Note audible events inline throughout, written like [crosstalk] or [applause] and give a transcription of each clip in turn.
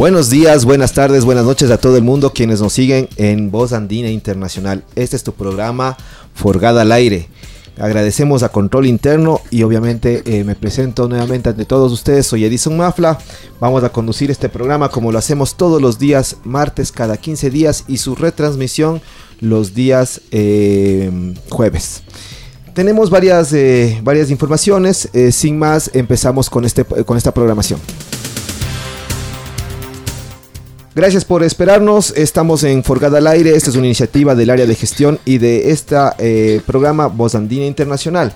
Buenos días, buenas tardes, buenas noches a todo el mundo quienes nos siguen en Voz Andina Internacional. Este es tu programa Forgada al Aire. Agradecemos a Control Interno y obviamente eh, me presento nuevamente ante todos ustedes. Soy Edison Mafla. Vamos a conducir este programa como lo hacemos todos los días, martes cada 15 días y su retransmisión los días eh, jueves. Tenemos varias, eh, varias informaciones. sin más, empezamos con, este, con esta programación. Gracias por esperarnos. Estamos en Forgada al Aire. Esta es una iniciativa del área de gestión y de este programa Voz Andina Internacional.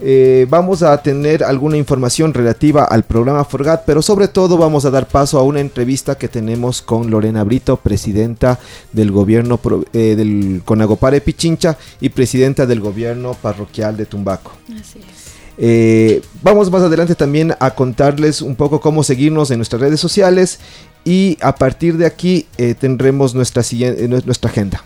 Eh, vamos a tener alguna información relativa al programa Forgat, pero sobre todo vamos a dar paso a una entrevista que tenemos con Lorena Brito, presidenta del gobierno eh, del Conagopare Pichincha y presidenta del gobierno parroquial de Tumbaco. Así es. Eh, vamos más adelante también a contarles un poco cómo seguirnos en nuestras redes sociales y a partir de aquí eh, tendremos nuestra, siguiente, eh, nuestra agenda.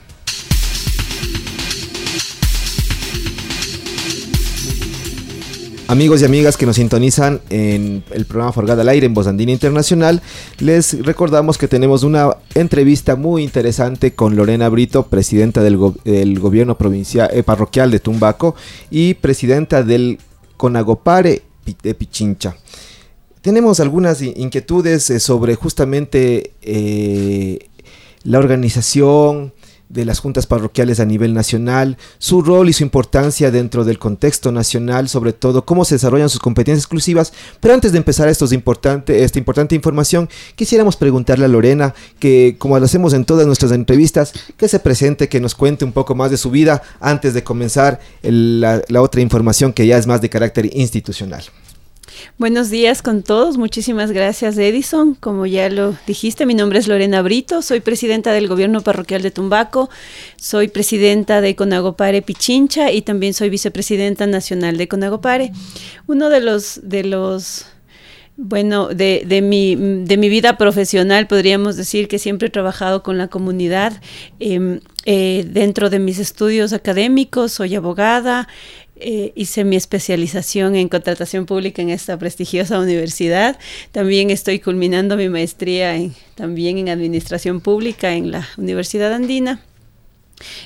Amigos y amigas que nos sintonizan en el programa Forgada al Aire en Bozandina Internacional, les recordamos que tenemos una entrevista muy interesante con Lorena Brito, presidenta del, gobierno provincial, parroquial de Tumbaco y presidenta del con Agopare de Pichincha. Tenemos algunas inquietudes eh, sobre justamente eh, la organización, de las juntas parroquiales a nivel nacional, su rol y su importancia dentro del contexto nacional, sobre todo cómo se desarrollan sus competencias exclusivas. Pero antes de empezar esto importante, esta importante información, quisiéramos preguntarle a Lorena, que como lo hacemos en todas nuestras entrevistas, que se presente, que nos cuente un poco más de su vida antes de comenzar la otra información que ya es más de carácter institucional. Buenos días con todos. Muchísimas gracias, Edison. Como ya lo dijiste, mi nombre es Lorena Brito. Soy presidenta del gobierno parroquial de Tumbaco. Soy presidenta de Conagopare Pichincha y también soy vicepresidenta nacional de Conagopare. Uno de los, de los bueno, de, de, mi, de mi vida profesional podríamos decir que siempre he trabajado con la comunidad. Em, eh, dentro de mis estudios académicos soy abogada, eh, hice mi especialización en contratación pública en esta prestigiosa universidad. También estoy culminando mi maestría en, también en administración pública en la Universidad Andina.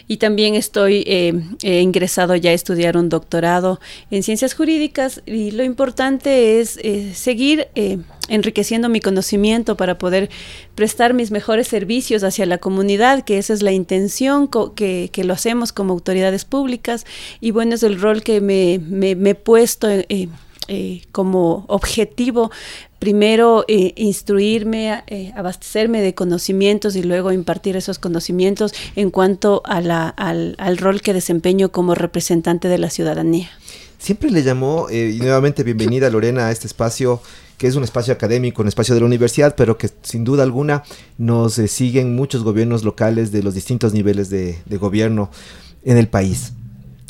Y también estoy eh, ingresado ya a estudiar un doctorado en ciencias jurídicas y lo importante es eh, seguir eh, enriqueciendo mi conocimiento para poder prestar mis mejores servicios hacia la comunidad, que esa es la intención que, lo hacemos como autoridades públicas y bueno, es el rol que me, me, he puesto. Eh, como objetivo primero eh, instruirme, eh, abastecerme de conocimientos y luego impartir esos conocimientos en cuanto a la, al, al, rol que desempeño como representante de la ciudadanía. Siempre le llamó, y nuevamente bienvenida Lorena a este espacio que es un espacio académico, un espacio de la universidad, pero que sin duda alguna nos siguen muchos gobiernos locales de los distintos niveles de, de gobierno en el país.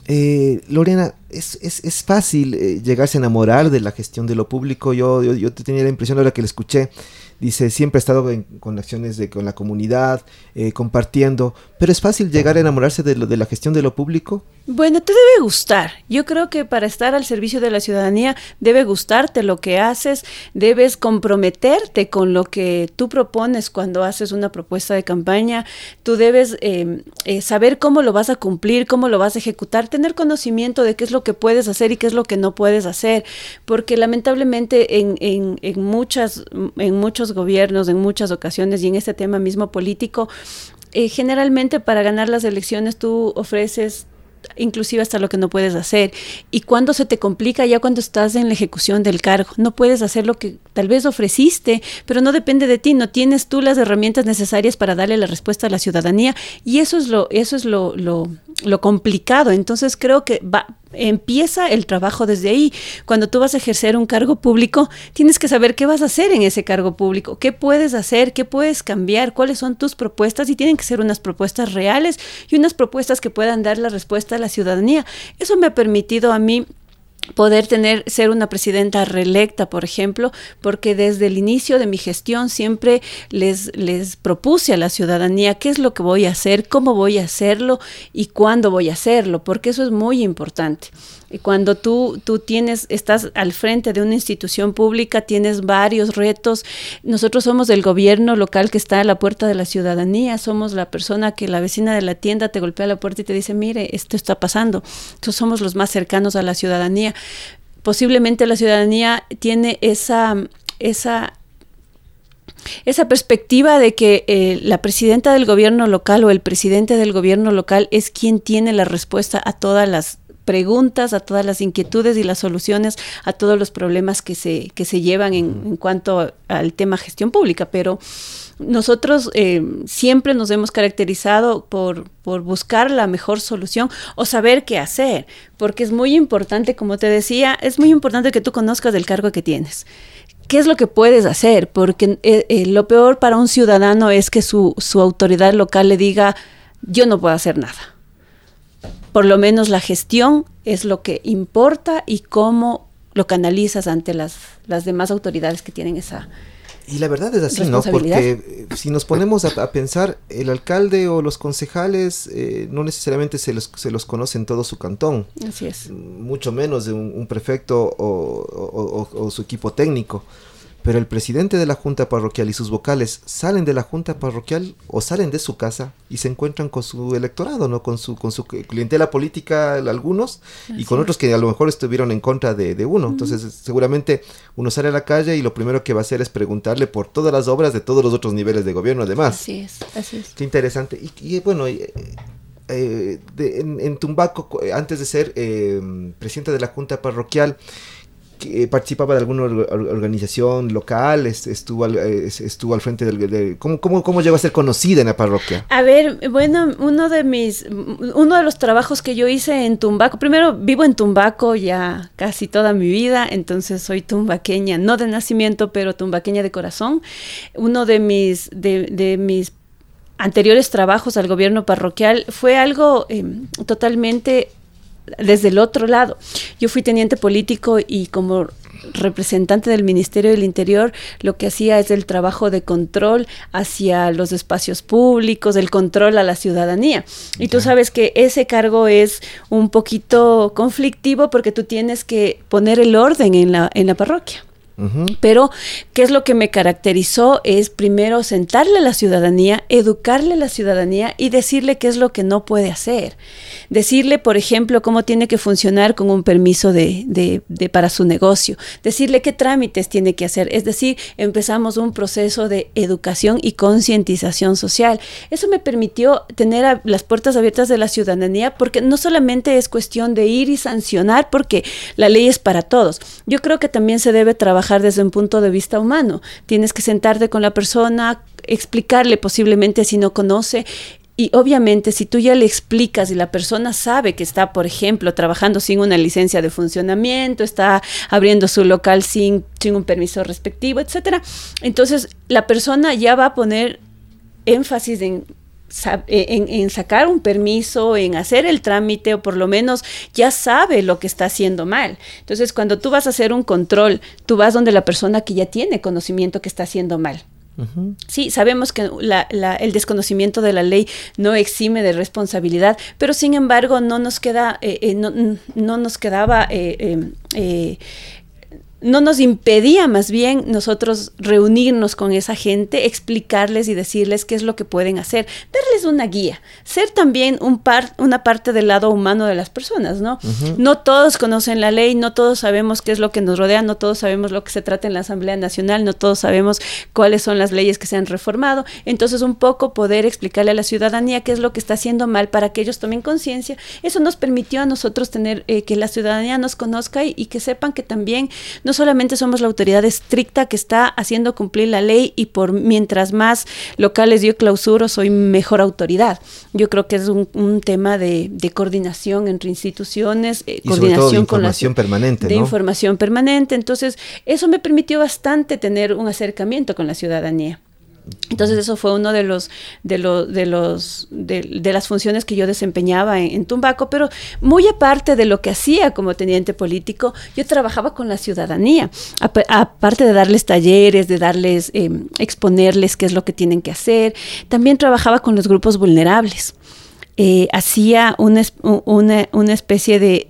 Eh, Lorena, es, es, es fácil eh, llegarse a enamorar de la gestión de lo público. Yo, yo, yo tenía la impresión ahora que le escuché Dice, siempre he estado en, con acciones de, con la comunidad, eh, compartiendo, pero es fácil llegar a enamorarse de, lo, de la gestión de lo público. Bueno, te debe gustar. Yo creo que para estar al servicio de la ciudadanía debe gustarte lo que haces, debes comprometerte con lo que tú propones cuando haces una propuesta de campaña, tú debes em, eh, saber cómo lo vas a cumplir, cómo lo vas a ejecutar, tener conocimiento de qué es lo que puedes hacer y qué es lo que no puedes hacer, porque lamentablemente en, en, en muchas, en muchos gobiernos en muchas ocasiones y en este tema mismo político, eh, generalmente para ganar las elecciones tú ofreces inclusive hasta lo que no puedes hacer. Y cuando se te complica, ya cuando estás en la ejecución del cargo, no puedes hacer lo que tal vez ofreciste, pero no depende de ti, no tienes tú las herramientas necesarias para darle la respuesta a la ciudadanía. Y eso es lo, eso es lo, lo, lo complicado. Entonces creo que va, empieza el trabajo desde ahí. Cuando tú vas a ejercer un cargo público, tienes que saber qué vas a hacer en ese cargo público, qué puedes hacer, qué puedes cambiar, cuáles son tus propuestas y tienen que ser unas propuestas reales y unas propuestas que puedan dar la respuesta a la ciudadanía. Eso me ha permitido a mí poder tener ser una presidenta reelecta, por ejemplo, porque desde el inicio de mi gestión siempre les les propuse a la ciudadanía qué es lo que voy a hacer, cómo voy a hacerlo y cuándo voy a hacerlo, porque eso es muy importante. Y cuando tú, tú tienes, estás al frente de una institución pública, tienes varios retos. Nosotros somos el gobierno local que está a la puerta de la ciudadanía, somos la persona que la vecina de la tienda te golpea la puerta y te dice, mire, esto está pasando. Entonces somos los más cercanos a la ciudadanía. Posiblemente la ciudadanía tiene esa, esa esa perspectiva de que eh, la presidenta del gobierno local o el presidente del gobierno local es quien tiene la respuesta a todas las preguntas, a todas las inquietudes y las soluciones a todos los problemas que se, que se llevan en, cuanto al tema gestión pública. Pero nosotros eh, siempre nos hemos caracterizado por, por buscar la mejor solución o saber qué hacer, porque es muy importante, como te decía, es muy importante que tú conozcas el cargo que tienes. ¿Qué es lo que puedes hacer? Porque eh, eh, lo peor para un ciudadano es que su, su autoridad local le diga, yo no puedo hacer nada por lo menos la gestión es lo que importa y cómo lo canalizas ante las, las demás autoridades que tienen esa, y la verdad es así, ¿no? Porque eh, si nos ponemos a, pensar, el alcalde o los concejales eh, no necesariamente se los, se los conoce en todo su cantón. Así es. Mucho menos de un, prefecto o, su equipo técnico pero el presidente de la junta parroquial y sus vocales salen de la junta parroquial o salen de su casa y se encuentran con su electorado, ¿no? Con su, con su clientela política algunos y con otros que a lo mejor estuvieron en contra de, uno. Entonces seguramente uno sale a la calle y lo primero que va a hacer es preguntarle por todas las obras de todos los otros niveles de gobierno además. Así es, así es. Qué interesante. Y, bueno... Eh, eh, en, Tumbaco, antes de ser eh, presidente de la Junta Parroquial, que participaba de alguna organización local, estuvo al, frente del... ¿cómo, cómo, llegó a ser conocida en la parroquia? A ver, bueno, uno de mis, uno de los trabajos que yo hice en Tumbaco, primero vivo en Tumbaco ya casi toda mi vida, entonces soy tumbaqueña, no de nacimiento, pero tumbaqueña de corazón. Uno de mis, de, de mis anteriores trabajos al gobierno parroquial fue algo em, totalmente desde el otro lado. Yo fui teniente político y como representante del Ministerio del Interior, lo que hacía es el trabajo de control hacia los espacios públicos, el control a la ciudadanía. Y tú sabes que ese cargo es un poquito conflictivo porque tú tienes que poner el orden en la, en la parroquia. Pero, ¿qué es lo que me caracterizó? Es primero sentarle a la ciudadanía, educarle a la ciudadanía y decirle qué es lo que no puede hacer. Decirle, por ejemplo, cómo tiene que funcionar con un permiso de, para su negocio. Decirle qué trámites tiene que hacer. Es decir, empezamos un proceso de educación y concientización social. Eso me permitió tener las puertas abiertas de la ciudadanía porque no solamente es cuestión de ir y sancionar porque la ley es para todos. Yo creo que también se debe trabajar desde un punto de vista humano. Tienes que sentarte con la persona, explicarle posiblemente si no conoce y obviamente si tú ya le explicas y la persona sabe que está, por ejemplo, trabajando sin una licencia de funcionamiento, está abriendo su local sin, sin un permiso respectivo, etcétera, entonces la persona ya va a poner énfasis en eh, en, sacar un permiso, en hacer el trámite o por lo menos ya sabe lo que está haciendo mal. Entonces, cuando tú vas a hacer un control, tú vas donde la persona que ya tiene conocimiento que está haciendo mal. Sí, sabemos que el desconocimiento de la ley no exime de responsabilidad, pero sin embargo no nos queda, eh, eh, no, no, nos quedaba no nos impedía más bien nosotros reunirnos con esa gente, explicarles y decirles qué es lo que pueden hacer, darles una guía, ser también un par, una parte del lado humano de las personas, ¿no? No todos conocen la ley, no todos sabemos qué es lo que nos rodea, no todos sabemos lo que se trata en la Asamblea Nacional, no todos sabemos cuáles son las leyes que se han reformado, entonces un poco poder explicarle a la ciudadanía qué es lo que está haciendo mal para que ellos tomen conciencia, eso nos permitió a nosotros tener eh, que la ciudadanía nos conozca y, y que sepan que también no solamente somos la autoridad estricta que está haciendo cumplir la ley y por mientras más locales yo clausuro, soy mejor autoridad. Yo creo que es un, tema de, coordinación entre instituciones, eh, coordinación con la permanente. De información permanente. Entonces, eso me permitió bastante tener un acercamiento con la ciudadanía. Entonces eso fue uno de los de los de los de, las funciones que yo desempeñaba en, Tumbaco, pero muy aparte de lo que hacía como teniente político, yo trabajaba con la ciudadanía, aparte de darles talleres, de darles em, exponerles qué es lo que tienen que hacer, también trabajaba con los grupos vulnerables. Eh, hacía una, una, especie de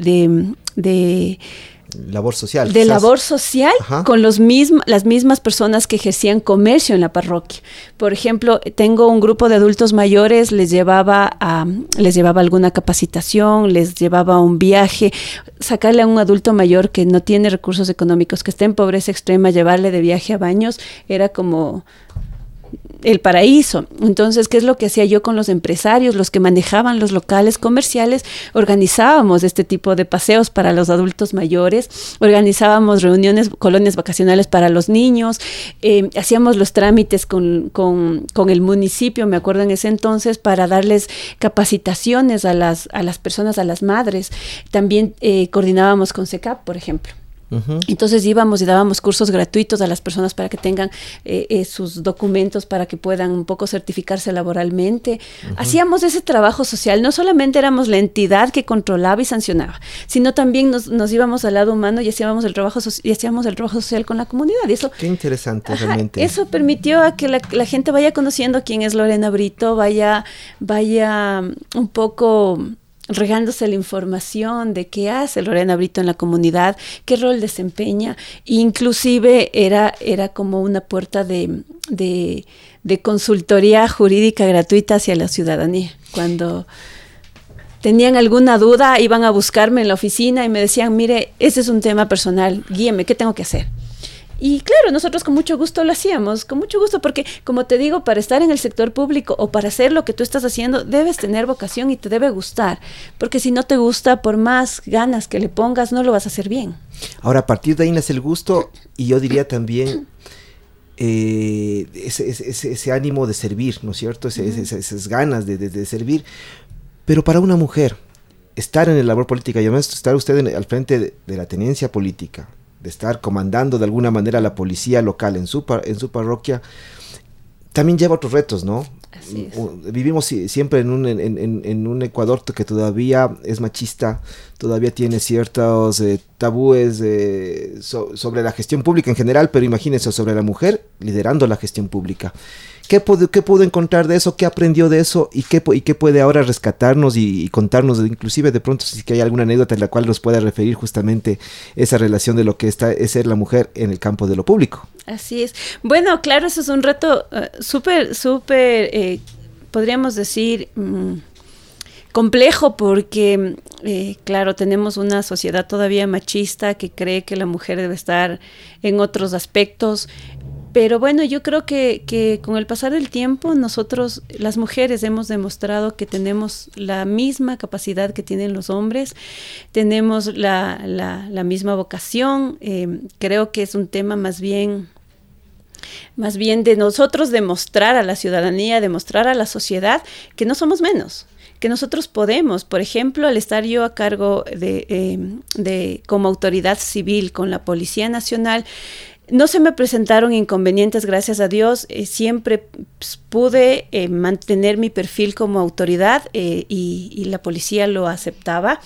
labor social. De labor social con los las mismas personas que ejercían comercio en la parroquia. Por ejemplo, tengo un grupo de adultos mayores, les llevaba, a, les llevaba alguna capacitación, les llevaba un viaje. Sacarle a un adulto mayor que no tiene recursos económicos, que está en pobreza extrema, llevarle de viaje a baños, era como el paraíso. Entonces, ¿qué es lo que hacía yo con los empresarios, los que manejaban los locales comerciales? Organizábamos este tipo de paseos para los adultos mayores, organizábamos reuniones, colonias vacacionales para los niños, eh, hacíamos los trámites con, el municipio, me acuerdo en ese entonces, para darles capacitaciones a las, a las personas, a las madres. También eh, coordinábamos con SECAP, por ejemplo. Entonces íbamos y dábamos cursos gratuitos a las personas para que tengan eh, eh, sus documentos, para que puedan un poco certificarse laboralmente. Hacíamos ese trabajo social, no solamente éramos la entidad que controlaba y sancionaba, sino también nos, íbamos al lado humano y hacíamos el trabajo, y hacíamos el trabajo social con la comunidad. Y eso, Qué interesante realmente. Eso permitió a que la, la, gente vaya conociendo quién es Lorena Brito, vaya, vaya un poco regándose la información de qué hace Lorena Brito en la comunidad, qué rol desempeña, inclusive era, era como una puerta de, de, consultoría jurídica gratuita hacia la ciudadanía. Cuando tenían alguna duda, iban a buscarme en la oficina y me decían, mire, ese es un tema personal, guíeme, ¿qué tengo que hacer? Y claro, nosotros con mucho gusto lo hacíamos, con mucho gusto, porque como te digo, para estar en el sector público o para hacer lo que tú estás haciendo, debes tener vocación y te debe gustar, porque si no te gusta, por más ganas que le pongas, no lo vas a hacer bien. Ahora, a partir de ahí nace el gusto y yo diría también eh, ese, ánimo de servir, ¿no es cierto? esas ganas de, servir. Pero para una mujer, estar en la labor política, y además estar usted al frente de la tenencia política, de estar comandando de alguna manera la policía local en su, en su parroquia, también lleva otros retos, ¿no? Vivimos siempre en un, en, un Ecuador que todavía es machista, todavía tiene ciertos eh, tabúes eh, sobre la gestión pública en general, pero imagínense sobre la mujer liderando la gestión pública. ¿Qué pudo, qué pudo encontrar de eso? ¿Qué aprendió de eso? ¿Y qué, y qué puede ahora rescatarnos y, contarnos, inclusive de pronto si hay alguna anécdota en la cual nos pueda referir justamente esa relación de lo que está, es ser la mujer en el campo de lo público? Así es. Bueno, claro, eso es un reto eh, súper, súper, eh, podríamos decir... Mm, complejo porque, eh, claro, tenemos una sociedad todavía machista que cree que la mujer debe estar en otros aspectos. Pero bueno, yo creo que, con el pasar del tiempo nosotros, las mujeres, hemos demostrado que tenemos la misma capacidad que tienen los hombres, tenemos la, la, misma vocación. Eh, creo que es un tema más bien más bien de nosotros demostrar a la ciudadanía, demostrar a la sociedad que no somos menos, que nosotros podemos, por ejemplo, al estar yo a cargo de, eh, de como autoridad civil con la Policía Nacional, no se me presentaron inconvenientes, gracias a Dios. Eh, siempre pues, pude eh, mantener mi perfil como autoridad eh, y, la policía lo aceptaba.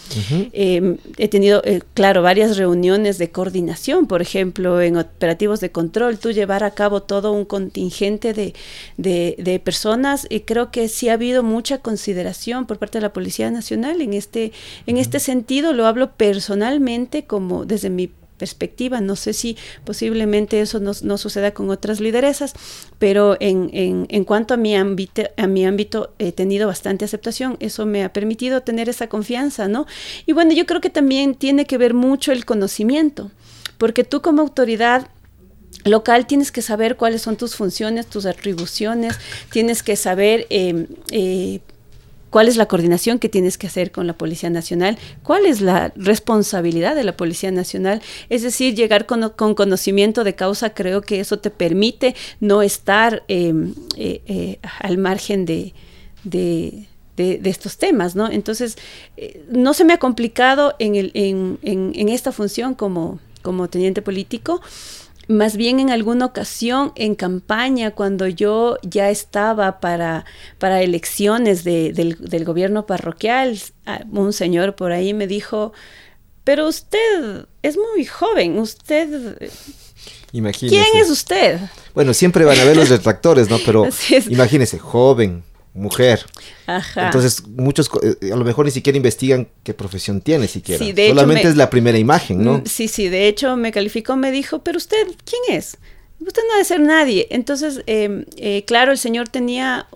Em, he tenido, claro, varias reuniones de coordinación, por ejemplo, en operativos de control, tú llevar a cabo todo un contingente de, de personas. Y creo que sí ha habido mucha consideración por parte de la Policía Nacional en este, en este sentido. Lo hablo personalmente como desde mi perspectiva. No sé si posiblemente eso no, suceda con otras lideresas, pero en, cuanto a mi, ámbito, a mi ámbito he tenido bastante aceptación. Eso me ha permitido tener esa confianza, ¿no? Y bueno, yo creo que también tiene que ver mucho el conocimiento, porque tú como autoridad local tienes que saber cuáles son tus funciones, tus atribuciones, tienes que saber... Eh, eh, cuál es la coordinación que tienes que hacer con la Policía Nacional, cuál es la responsabilidad de la Policía Nacional. Es decir, llegar con, conocimiento de causa, creo que eso te permite no estar em, eh, eh, al margen de, de, estos temas, ¿no? Entonces, eh, no se me ha complicado en, el, en, en, esta función como, como teniente político más bien en alguna ocasión en campaña, cuando yo ya estaba para, para elecciones del, gobierno parroquial, un señor por ahí me dijo, pero usted es muy joven, usted... Imagínese. ¿Quién es usted? Bueno, siempre van a ver los [laughs] detractores, ¿no? Pero imagínese, joven, mujer. Ajá. Entonces, muchos eh, a lo mejor ni siquiera investigan qué profesión tiene siquiera. Sí, de Solamente es la primera imagen, ¿no? Mm, sí, sí, de hecho me calificó, me dijo, pero usted, ¿quién es? Usted no debe ser nadie. Entonces, em, eh, claro, el señor tenía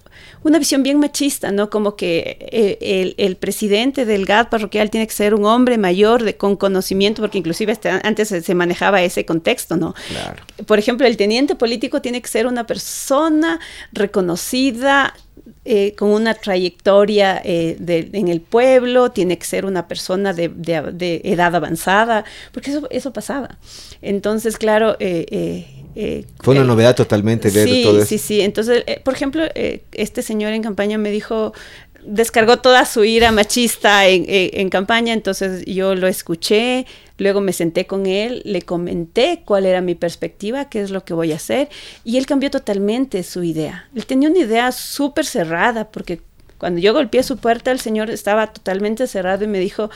una visión bien machista, ¿no? Como que eh, el, presidente del GAD parroquial tiene que ser un hombre mayor de, con conocimiento, porque inclusive antes se, manejaba ese contexto, ¿no? Claro. Por ejemplo, el teniente político tiene que ser una persona reconocida, eh, con una trayectoria eh, en el pueblo, tiene que ser una persona de, edad avanzada, porque eso, eso pasaba. Entonces, claro... Eh, Fue una novedad totalmente ver todo eso. Sí, sí, Entonces, por ejemplo, este señor en campaña me dijo, descargó toda su ira machista en, campaña, entonces yo lo escuché, luego me senté con él, le comenté cuál era mi perspectiva, qué es lo que voy a hacer, y él cambió totalmente su idea. Él tenía una idea súper cerrada, porque cuando yo golpeé su puerta, el señor estaba totalmente cerrado y me dijo,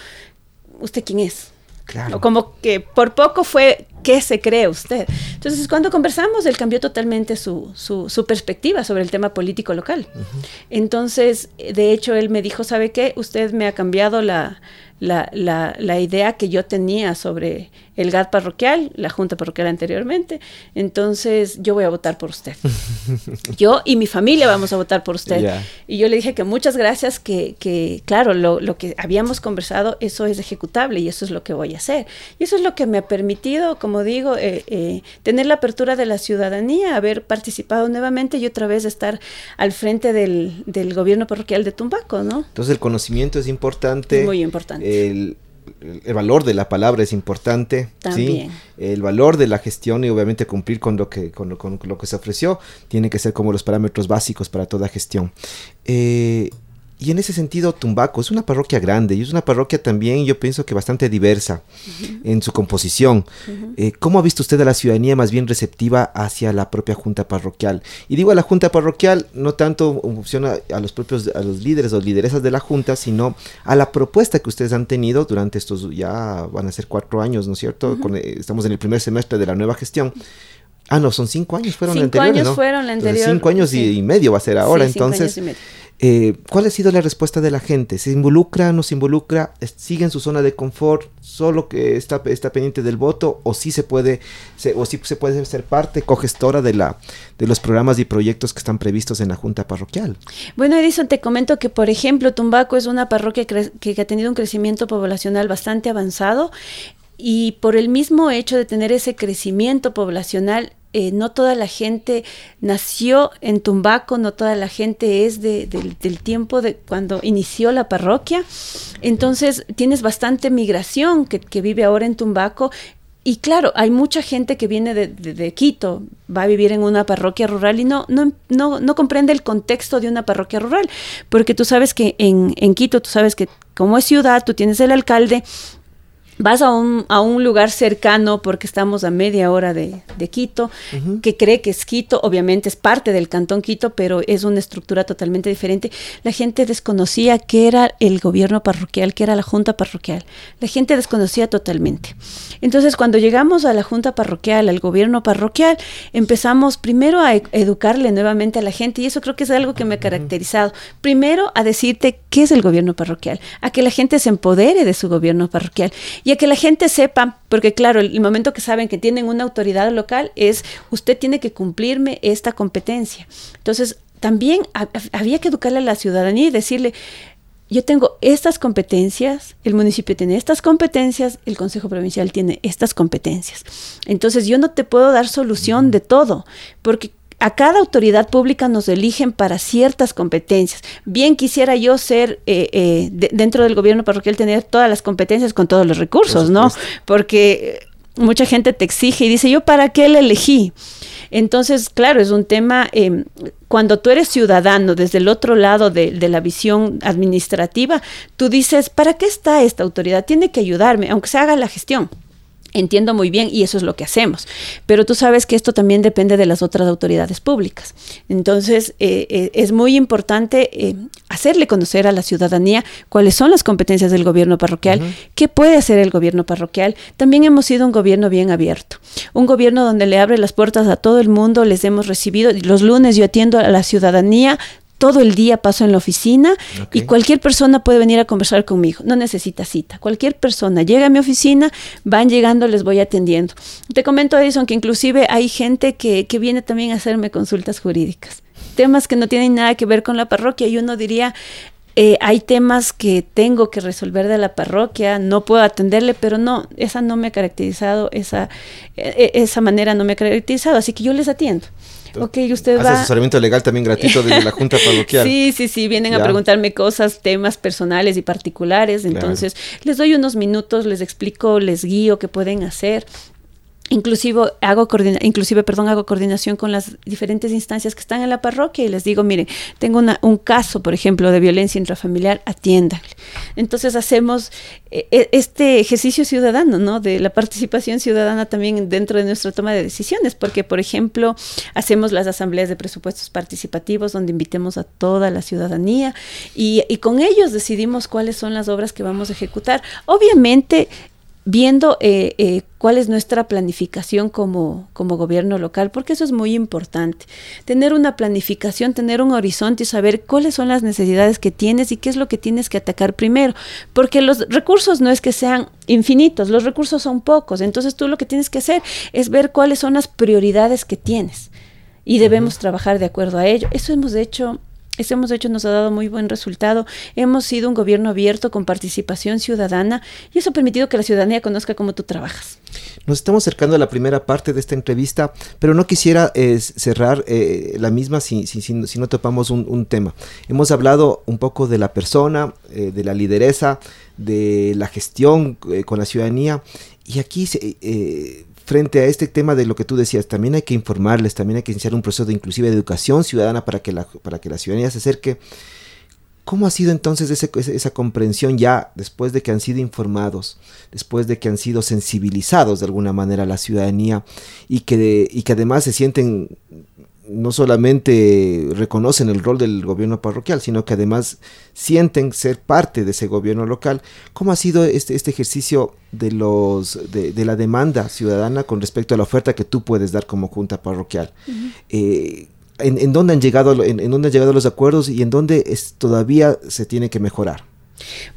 ¿usted quién es? Claro. como que por poco fue, ¿qué se cree usted? Entonces, cuando conversamos, él cambió totalmente su, su, perspectiva sobre el tema político local. Entonces, de hecho, él me dijo, ¿sabe qué? Usted me ha cambiado la, la, la, la, idea que yo tenía sobre el GAD parroquial, la junta parroquial anteriormente. Entonces yo voy a votar por usted. [laughs] yo y mi familia vamos a votar por usted. Y yo le dije que muchas gracias, que, que claro, lo, lo, que habíamos conversado, eso es ejecutable y eso es lo que voy a hacer. Y eso es lo que me ha permitido, como digo, eh, eh, tener la apertura de la ciudadanía, haber participado nuevamente y otra vez estar al frente del, del gobierno parroquial de Tumbaco, ¿no? Entonces el conocimiento es importante. Muy importante el, valor de la palabra es importante. También. El valor de la gestión y obviamente cumplir con lo que, con, lo que se ofreció tiene que ser como los parámetros básicos para toda gestión. Eh, y en ese sentido, Tumbaco es una parroquia grande y es una parroquia también, yo pienso que bastante diversa en su composición. Eh, ¿Cómo ha visto usted a la ciudadanía más bien receptiva hacia la propia junta parroquial? Y digo a la junta parroquial, no tanto en función a, los propios, a los líderes o lideresas de la junta, sino a la propuesta que ustedes han tenido durante estos, ya van a ser cuatro años, ¿no es cierto? Eh, estamos en el primer semestre de la nueva gestión. Ah, no, son cinco años fueron cinco anteriores, años fueron la anterior. cinco años y, medio va a ser ahora, entonces. Eh, ¿Cuál ha sido la respuesta de la gente? ¿Se involucra, no se involucra? ¿Sigue en su zona de confort? ¿Solo que está, está pendiente del voto? ¿O sí se puede, o sí se puede ser parte cogestora de, la, de los programas y proyectos que están previstos en la Junta Parroquial? Bueno, Edison, te comento que, por ejemplo, Tumbaco es una parroquia que ha tenido un crecimiento poblacional bastante avanzado y por el mismo hecho de tener ese crecimiento poblacional, eh, no toda la gente nació en Tumbaco, no toda la gente es del tiempo de cuando inició la parroquia. Entonces tienes bastante migración que, vive ahora en Tumbaco. Y claro, hay mucha gente que viene de, Quito, va a vivir en una parroquia rural y no, no, no, no, comprende el contexto de una parroquia rural, porque tú sabes que en, en Quito, tú sabes que como es ciudad, tú tienes el alcalde, vas a un, a un lugar cercano porque estamos a media hora de, Quito, que cree que es Quito, obviamente es parte del cantón Quito, pero es una estructura totalmente diferente. La gente desconocía qué era el gobierno parroquial, qué era la junta parroquial. La gente desconocía totalmente. Entonces, cuando llegamos a la junta parroquial, al gobierno parroquial, empezamos primero a e, educarle nuevamente a la gente, y eso creo que es algo que me ha caracterizado. Primero, a decirte qué es el gobierno parroquial, a que la gente se empodere de su gobierno parroquial y a que la gente sepa, porque claro, el, momento que saben que tienen una autoridad local es, usted tiene que cumplirme esta competencia. Entonces, también había que educarle a la ciudadanía y decirle, yo tengo estas competencias, el municipio tiene estas competencias, el Consejo Provincial tiene estas competencias. Entonces yo no te puedo dar solución de todo, porque a cada autoridad pública nos eligen para ciertas competencias. Bien quisiera yo ser eh, eh, dentro del gobierno parroquial tener todas las competencias con todos los recursos, ¿no? Porque mucha gente te exige y dice, ¿yo para qué le elegí? Entonces, claro, es un tema, em, cuando tú eres ciudadano desde el otro lado de, de, la visión administrativa, tú dices, ¿para qué está esta autoridad? Tiene que ayudarme, aunque se haga la gestión. Entiendo muy bien y eso es lo que hacemos. Pero tú sabes que esto también depende de las otras autoridades públicas. Entonces, eh, eh, es muy importante eh, hacerle conocer a la ciudadanía cuáles son las competencias del gobierno parroquial, qué puede hacer el gobierno parroquial. También hemos sido un gobierno bien abierto, un gobierno donde le abre las puertas a todo el mundo, les hemos recibido. Los lunes yo atiendo a la ciudadanía todo el día paso en la oficina y cualquier persona puede venir a conversar conmigo. No necesita cita. Cualquier persona llega a mi oficina, van llegando, les voy atendiendo. Te comento, Edison, que inclusive hay gente que, que viene también a hacerme consultas jurídicas. Temas que no tienen nada que ver con la parroquia y uno diría, eh, hay temas que tengo que resolver de la parroquia, no puedo atenderle, pero no, esa no me ha caracterizado, esa, e, e, esa manera no me ha caracterizado, así que yo les atiendo. Ok, usted va... asesoramiento legal también gratuito desde la Junta Parroquial. [laughs] Sí, sí, sí, vienen a preguntarme cosas, temas personales y particulares, entonces les doy unos minutos, les explico, les guío qué pueden hacer. Inclusive hago, inclusive, perdón, hago coordinación con las diferentes instancias que están en la parroquia y les digo, miren, tengo un caso, por ejemplo, de violencia intrafamiliar, atiendan. Entonces hacemos eh, e, este ejercicio ciudadano, ¿no? De la participación ciudadana también dentro de nuestra toma de decisiones, porque, por ejemplo, hacemos las asambleas de presupuestos participativos donde invitemos a toda la ciudadanía y, y con ellos decidimos cuáles son las obras que vamos a ejecutar. Obviamente, viendo eh, eh, cuál es nuestra planificación como, como gobierno local, porque eso es muy importante. Tener una planificación, tener un horizonte y saber cuáles son las necesidades que tienes y qué es lo que tienes que atacar primero, porque los recursos no es que sean infinitos, los recursos son pocos, entonces tú lo que tienes que hacer es ver cuáles son las prioridades que tienes y debemos trabajar de acuerdo a ello. Eso hemos hecho eso hemos hecho nos ha dado muy buen resultado. Hemos sido un gobierno abierto con participación ciudadana y eso ha permitido que la ciudadanía conozca cómo tú trabajas. Nos estamos acercando a la primera parte de esta entrevista, pero no quisiera eh, cerrar eh, la misma si, si, no topamos un, tema. Hemos hablado un poco de la persona, eh, de la lideresa, de la gestión con la ciudadanía y aquí frente a este tema de lo que tú decías, también hay que informarles, también hay que iniciar un proceso de inclusive de educación ciudadana para que la, para que la ciudadanía se acerque. ¿Cómo ha sido entonces esa comprensión ya después de que han sido informados, después de que han sido sensibilizados de alguna manera a la ciudadanía y que, y que además se sienten no solamente reconocen el rol del gobierno parroquial, sino que además sienten ser parte de ese gobierno local. ¿Cómo ha sido este, este ejercicio de, los, de, la demanda ciudadana con respecto a la oferta que tú puedes dar como junta parroquial? Eh, ¿en, dónde han llegado, en, dónde han llegado los acuerdos y en dónde es, todavía se tiene que mejorar?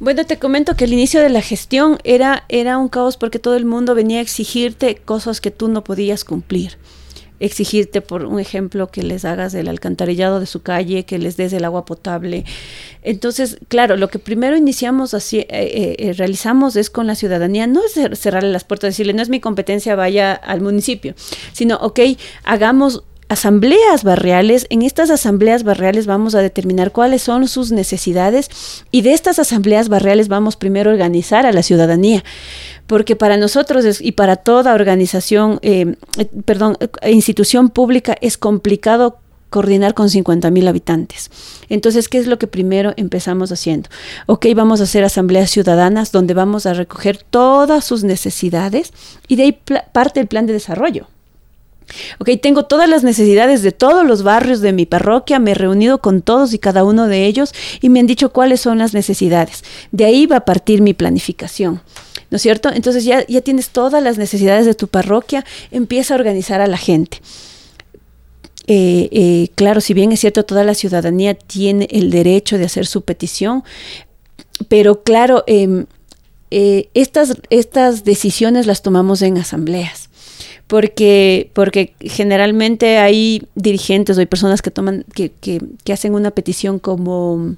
Bueno, te comento que el inicio de la gestión era, era un caos porque todo el mundo venía a exigirte cosas que tú no podías cumplir exigirte, por un ejemplo, que les hagas el alcantarillado de su calle, que les des el agua potable. Entonces, claro, lo que primero iniciamos así, eh, eh, eh, realizamos es con la ciudadanía, no es cerrarle las puertas, decirle, no es mi competencia, vaya al municipio, sino, ok, hagamos asambleas barriales. En estas asambleas barriales vamos a determinar cuáles son sus necesidades y de estas asambleas barriales vamos primero a organizar a la ciudadanía porque para nosotros y para toda organización, eh, eh, perdón, eh, institución pública es complicado coordinar con 50 mil habitantes. Entonces, ¿qué es lo que primero empezamos haciendo? Ok, vamos a hacer asambleas ciudadanas donde vamos a recoger todas sus necesidades y de ahí parte el plan de desarrollo. Ok, tengo todas las necesidades de todos los barrios de mi parroquia, me he reunido con todos y cada uno de ellos y me han dicho cuáles son las necesidades. De ahí va a partir mi planificación. ¿No es cierto? Entonces ya, ya tienes todas las necesidades de tu parroquia, empieza a organizar a la gente. Eh, eh, claro, si bien es cierto, toda la ciudadanía tiene el derecho de hacer su petición, pero claro, em, eh, estas, estas decisiones las tomamos en asambleas porque, porque generalmente hay dirigentes o hay personas que toman, que, que, que hacen una petición como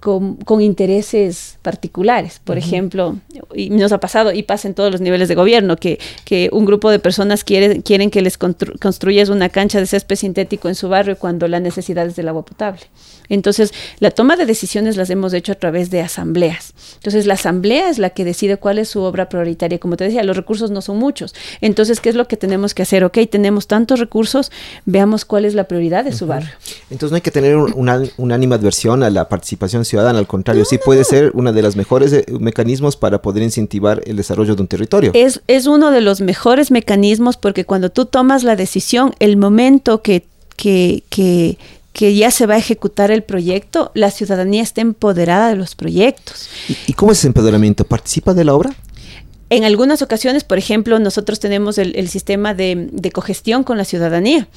con, intereses particulares. Por ejemplo, y nos ha pasado y pasa en todos los niveles de gobierno, que, que un grupo de personas quiere, quieren que les construyas una cancha de césped sintético en su barrio cuando la necesidad es del agua potable. Entonces, la toma de decisiones las hemos hecho a través de asambleas. Entonces, la asamblea es la que decide cuál es su obra prioritaria. Como te decía, los recursos no son muchos. Entonces, ¿qué es lo que tenemos que hacer? Ok, tenemos tantos recursos, veamos cuál es la prioridad de su barrio. Entonces, no hay que tener una, una animadversión a la participación ciudadana, al contrario, sí puede ser uno de los mejores eh, mecanismos para poder incentivar el desarrollo de un territorio. Es, es uno de los mejores mecanismos porque cuando tú tomas la decisión, el momento que, que, que que ya se va a ejecutar el proyecto, la ciudadanía está empoderada de los proyectos. ¿Y, cómo es ese empoderamiento? ¿Participa de la obra? En algunas ocasiones, por ejemplo, nosotros tenemos el, sistema de, cogestión con la ciudadanía.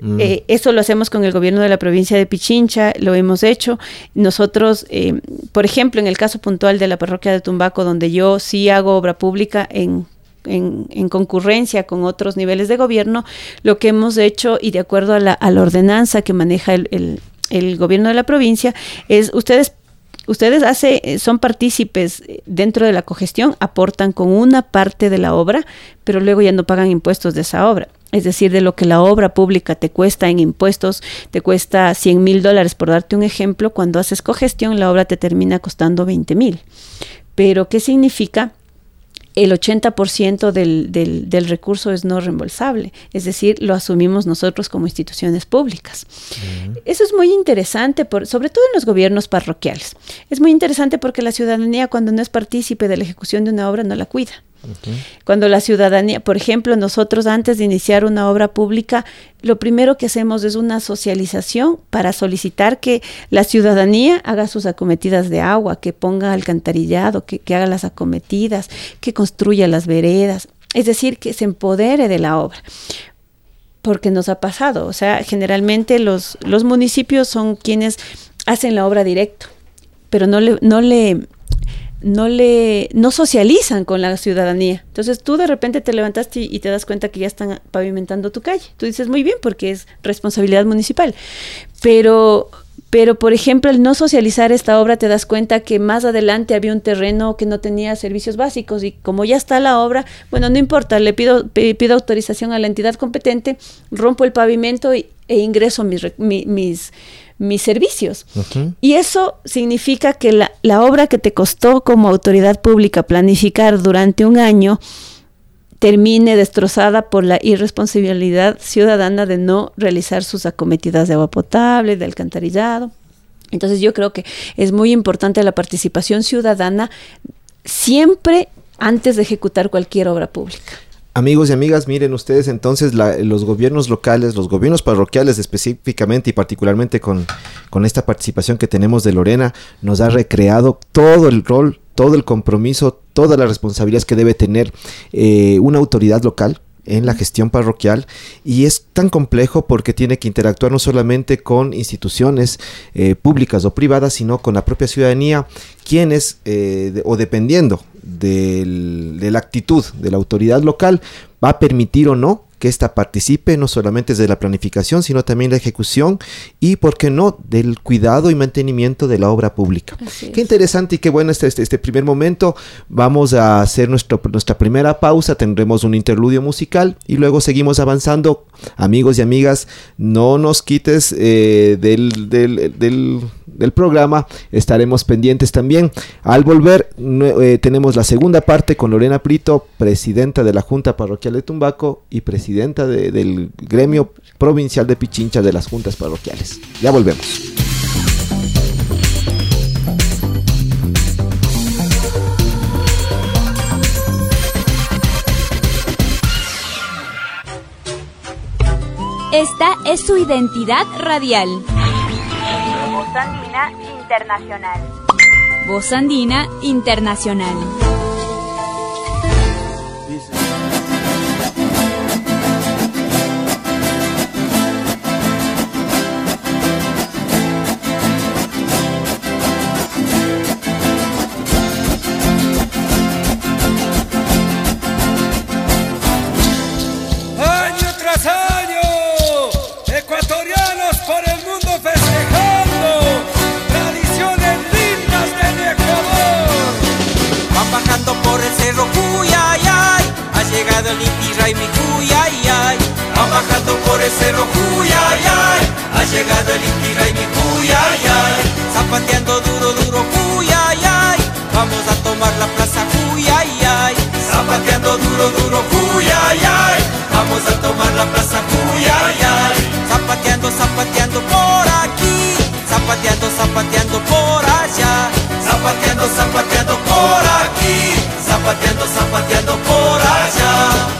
Mm. Eh, eso lo hacemos con el gobierno de la provincia de Pichincha, lo hemos hecho. Nosotros, eh, por ejemplo, en el caso puntual de la parroquia de Tumbaco, donde yo sí hago obra pública en en, concurrencia con otros niveles de gobierno, lo que hemos hecho y de acuerdo a la, ordenanza que maneja el, el, gobierno de la provincia es ustedes ustedes hace, eh, son partícipes eh, dentro de la cogestión, aportan con una parte de la obra, pero luego ya no pagan impuestos de esa obra. Es decir, de lo que la obra pública te cuesta en impuestos, te cuesta 100 mil dólares, por darte un ejemplo, cuando haces cogestión la obra te termina costando 20 mil. Pero, ¿qué significa? El 80% del, del, del, recurso es no reembolsable, es decir, lo asumimos nosotros como instituciones públicas. Eso es muy interesante, por, sobre todo en los gobiernos parroquiales. Es muy interesante porque la ciudadanía cuando no es partícipe de la ejecución de una obra no la cuida. Cuando la ciudadanía, por ejemplo, nosotros antes de iniciar una obra pública, lo primero que hacemos es una socialización para solicitar que la ciudadanía haga sus acometidas de agua, que ponga alcantarillado, que, haga las acometidas, que construya las veredas, es decir, que se empodere de la obra porque nos ha pasado. O sea, generalmente los, los municipios son quienes hacen la obra directo, pero no le, no le no le no socializan con la ciudadanía. Entonces tú de repente te levantaste y, te das cuenta que ya están pavimentando tu calle. Tú dices muy bien porque es responsabilidad municipal. Pero pero por ejemplo, el no socializar esta obra te das cuenta que más adelante había un terreno que no tenía servicios básicos y como ya está la obra, bueno, no importa, le pido pido autorización a la entidad competente, rompo el pavimento e ingreso mis mis mis servicios. Y eso significa que la, la, obra que te costó como autoridad pública planificar durante un año termine destrozada por la irresponsabilidad ciudadana de no realizar sus acometidas de agua potable, de alcantarillado. Entonces yo creo que es muy importante la participación ciudadana siempre antes de ejecutar cualquier obra pública. Amigos y amigas, miren ustedes entonces los gobiernos locales, los gobiernos parroquiales específicamente y particularmente con, con esta participación que tenemos de Lorena, nos ha recreado todo el rol, todo el compromiso, todas las responsabilidades que debe tener eh, una autoridad local en la gestión parroquial y es tan complejo porque tiene que interactuar no solamente con instituciones eh, públicas o privadas, sino con la propia ciudadanía, quienes, eh, o dependiendo de la actitud de la autoridad local, va a permitir o no que ésta participe no solamente desde la planificación, sino también la ejecución y, ¿por qué no?, del cuidado y mantenimiento de la obra pública. Qué interesante y qué bueno este, este, este, primer momento. Vamos a hacer nuestro, nuestra primera pausa, tendremos un interludio musical y luego seguimos avanzando. Amigos y amigas, no nos quites eh, del, del, del del programa. Estaremos pendientes también. Al volver, eh, tenemos la segunda parte con Lorena Prito, presidenta de la Junta Parroquial de Tumbaco y presidenta del gremio provincial de Pichincha de las juntas parroquiales. Ya volvemos. Esta es su identidad radial. Voz Andina Internacional. Voz Andina Internacional. Duro, ay, ay. Ha llegado el Inti Raimi, ay, ay. Va bajando por el cerro, ay, ay. Ha llegado el Inti Raimi, ay, ay. Zapateando duro, duro, ay, ay. Vamos a tomar la plaza, ay, ay. Zapateando duro, duro, ay, ay. Vamos a tomar la plaza, ay, ay. Zapateando, zapateando por aquí. Zapateando, zapateando por allá.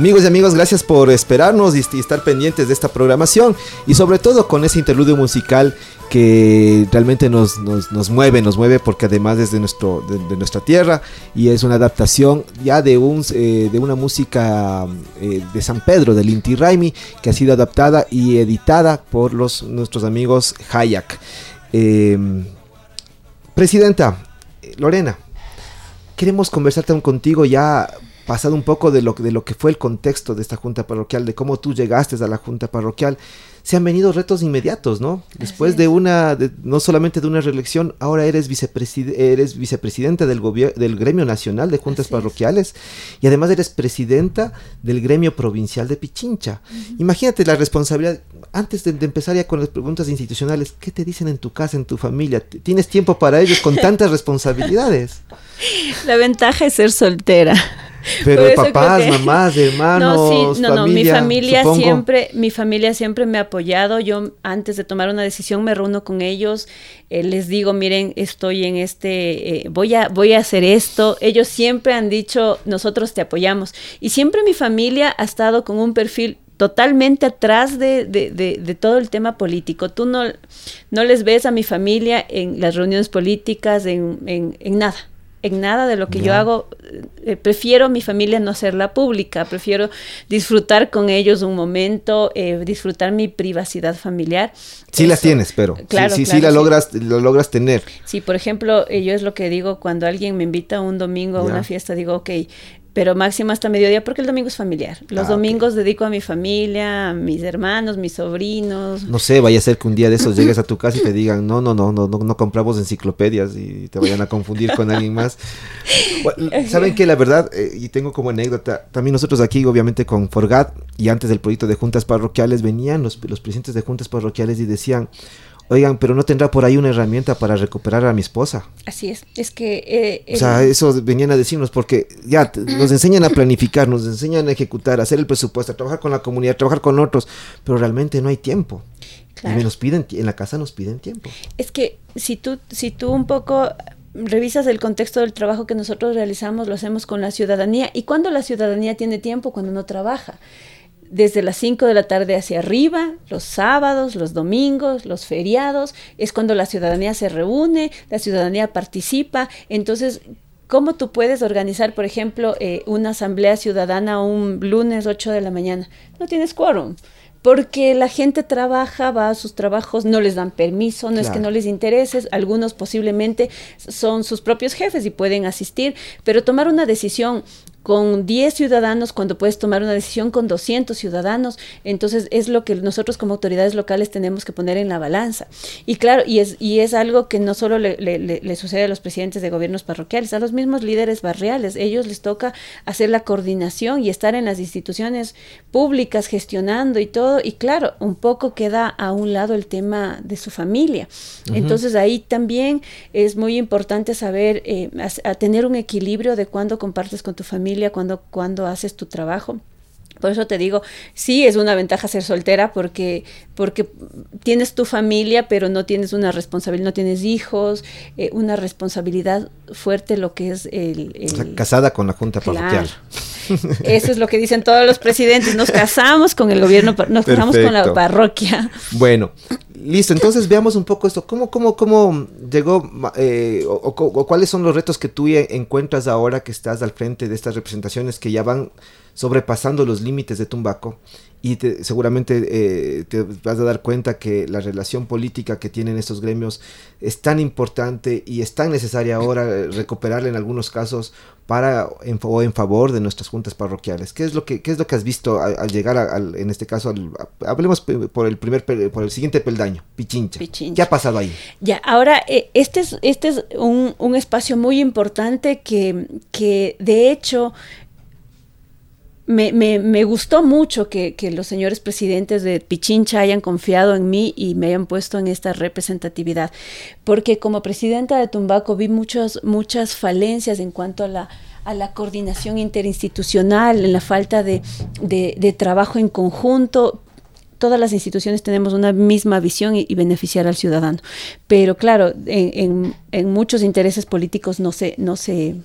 Amigos y amigos, gracias por esperarnos y, estar pendientes de esta programación y sobre todo con ese interludio musical que realmente nos, mueve, nos mueve porque además es de, nuestro, de, nuestra tierra y es una adaptación ya de, un, eh, de una música eh, de San Pedro, del Inti Raimi, que ha sido adaptada y editada por los, nuestros amigos Hayak. Em, presidenta, Lorena, queremos conversar contigo ya pasado un poco de lo, de lo que fue el contexto de esta junta parroquial, de cómo tú llegaste a la junta parroquial, se han venido retos inmediatos, ¿no? Después de una, no solamente de una reelección, ahora eres, eres vicepresidenta del, del gremio nacional de juntas parroquiales y además eres presidenta del gremio provincial de Pichincha. Imagínate la responsabilidad, antes de, empezar ya con las preguntas institucionales, ¿qué te dicen en tu casa, en tu familia? ¿Tienes tiempo para ellos con tantas [laughs] responsabilidades? La ventaja es ser soltera. [laughs] Pero papás, [laughs] mamás, hermanos, no, no, no, mi familia siempre, mi familia siempre me ha apoyado. Yo antes de tomar una decisión me reúno con ellos, eh, les digo, miren, estoy en este, eh, voy a, voy a hacer esto. Ellos siempre han dicho, nosotros te apoyamos. Y siempre mi familia ha estado con un perfil totalmente atrás de, de, de, todo el tema político. Tú no, no les ves a mi familia en las reuniones políticas, en, en, en nada en nada de lo que yo hago. Eh, prefiero mi familia no hacerla pública, prefiero disfrutar con ellos un momento, eh, disfrutar mi privacidad familiar. Sí las tienes, pero claro, sí, sí, la logras, lo logras tener. Sí, por ejemplo, eh, yo es lo que digo cuando alguien me invita un domingo a una fiesta, digo, ok, pero máximo hasta mediodía porque el domingo es familiar. Los ah, domingos dedico a mi familia, a mis hermanos, mis sobrinos. No sé, vaya a ser que un día de esos llegues a tu casa y te digan, no, no, no, no, no, no compramos enciclopedias y te vayan a confundir con alguien más. [laughs] Saben que la verdad, eh, y tengo como anécdota, también nosotros aquí, obviamente con Forgat y antes del proyecto de juntas parroquiales, venían los, los presidentes de juntas parroquiales y decían, Oigan, pero no tendrá por ahí una herramienta para recuperar a mi esposa. Así es, es que... Eh, o sea, eso venían a decirnos porque ya nos enseñan a planificar, nos enseñan a ejecutar, a hacer el presupuesto, a trabajar con la comunidad, a trabajar con otros, pero realmente no hay tiempo. Y nos piden, en la casa nos piden tiempo. Es que si tú, si tú un poco revisas el contexto del trabajo que nosotros realizamos, lo hacemos con la ciudadanía. ¿Y cuando la ciudadanía tiene tiempo? Cuando no trabaja desde las 5 de la tarde hacia arriba, los sábados, los domingos, los feriados, es cuando la ciudadanía se reúne, la ciudadanía participa. Entonces, ¿cómo tú puedes organizar, por ejemplo, eh, una asamblea ciudadana un lunes 8 de la mañana? No tienes quórum porque la gente trabaja, va a sus trabajos, no les dan permiso, no es que no les interese, algunos posiblemente son sus propios jefes y pueden asistir, pero tomar una decisión con 10 ciudadanos cuando puedes tomar una decisión con 200 ciudadanos. Entonces es lo que nosotros como autoridades locales tenemos que poner en la balanza. Y claro, y es, y es algo que no solo le, le, sucede a los presidentes de gobiernos parroquiales, a los mismos líderes barriales. Ellos les toca hacer la coordinación y estar en las instituciones públicas gestionando y todo. Y claro, un poco queda a un lado el tema de su familia. Entonces ahí también es muy importante saber eh, a tener un equilibrio de cuando compartes con tu familia cuando, cuando haces tu trabajo. Por eso te digo, sí es una ventaja ser soltera porque, porque tienes tu familia, pero no tienes una responsabilidad, no tienes hijos, eh, una responsabilidad fuerte lo que es el... casada con la Junta Parroquial. [laughs] Eso es lo que dicen todos los presidentes, nos casamos con el gobierno, nos casamos con la parroquia. Bueno, listo, entonces veamos un poco esto, ¿cómo, cómo, cómo llegó eh, o cuáles son los retos que tú encuentras ahora que estás al frente de estas representaciones que ya van sobrepasando los límites de Tumbaco y seguramente eh, te vas a dar cuenta que la relación política que tienen estos gremios es tan importante y es tan necesaria ahora recuperarla en algunos casos para en, o en favor de nuestras juntas parroquiales. ¿Qué es lo que, qué es lo que has visto al, llegar, al, en este caso, hablemos por el primer por el siguiente peldaño, Pichincha. ¿Qué ha pasado ahí? Ya, ahora eh, este es, este es un, un espacio muy importante que, que de hecho me, me, me, gustó mucho que, los señores presidentes de Pichincha hayan confiado en mí y me hayan puesto en esta representatividad, porque como presidenta de Tumbaco vi muchas, muchas falencias en cuanto a la, coordinación interinstitucional, en la falta de trabajo en conjunto, todas las instituciones tenemos una misma visión y, beneficiar al ciudadano. Pero claro, en, en, en, muchos intereses políticos no se, no se,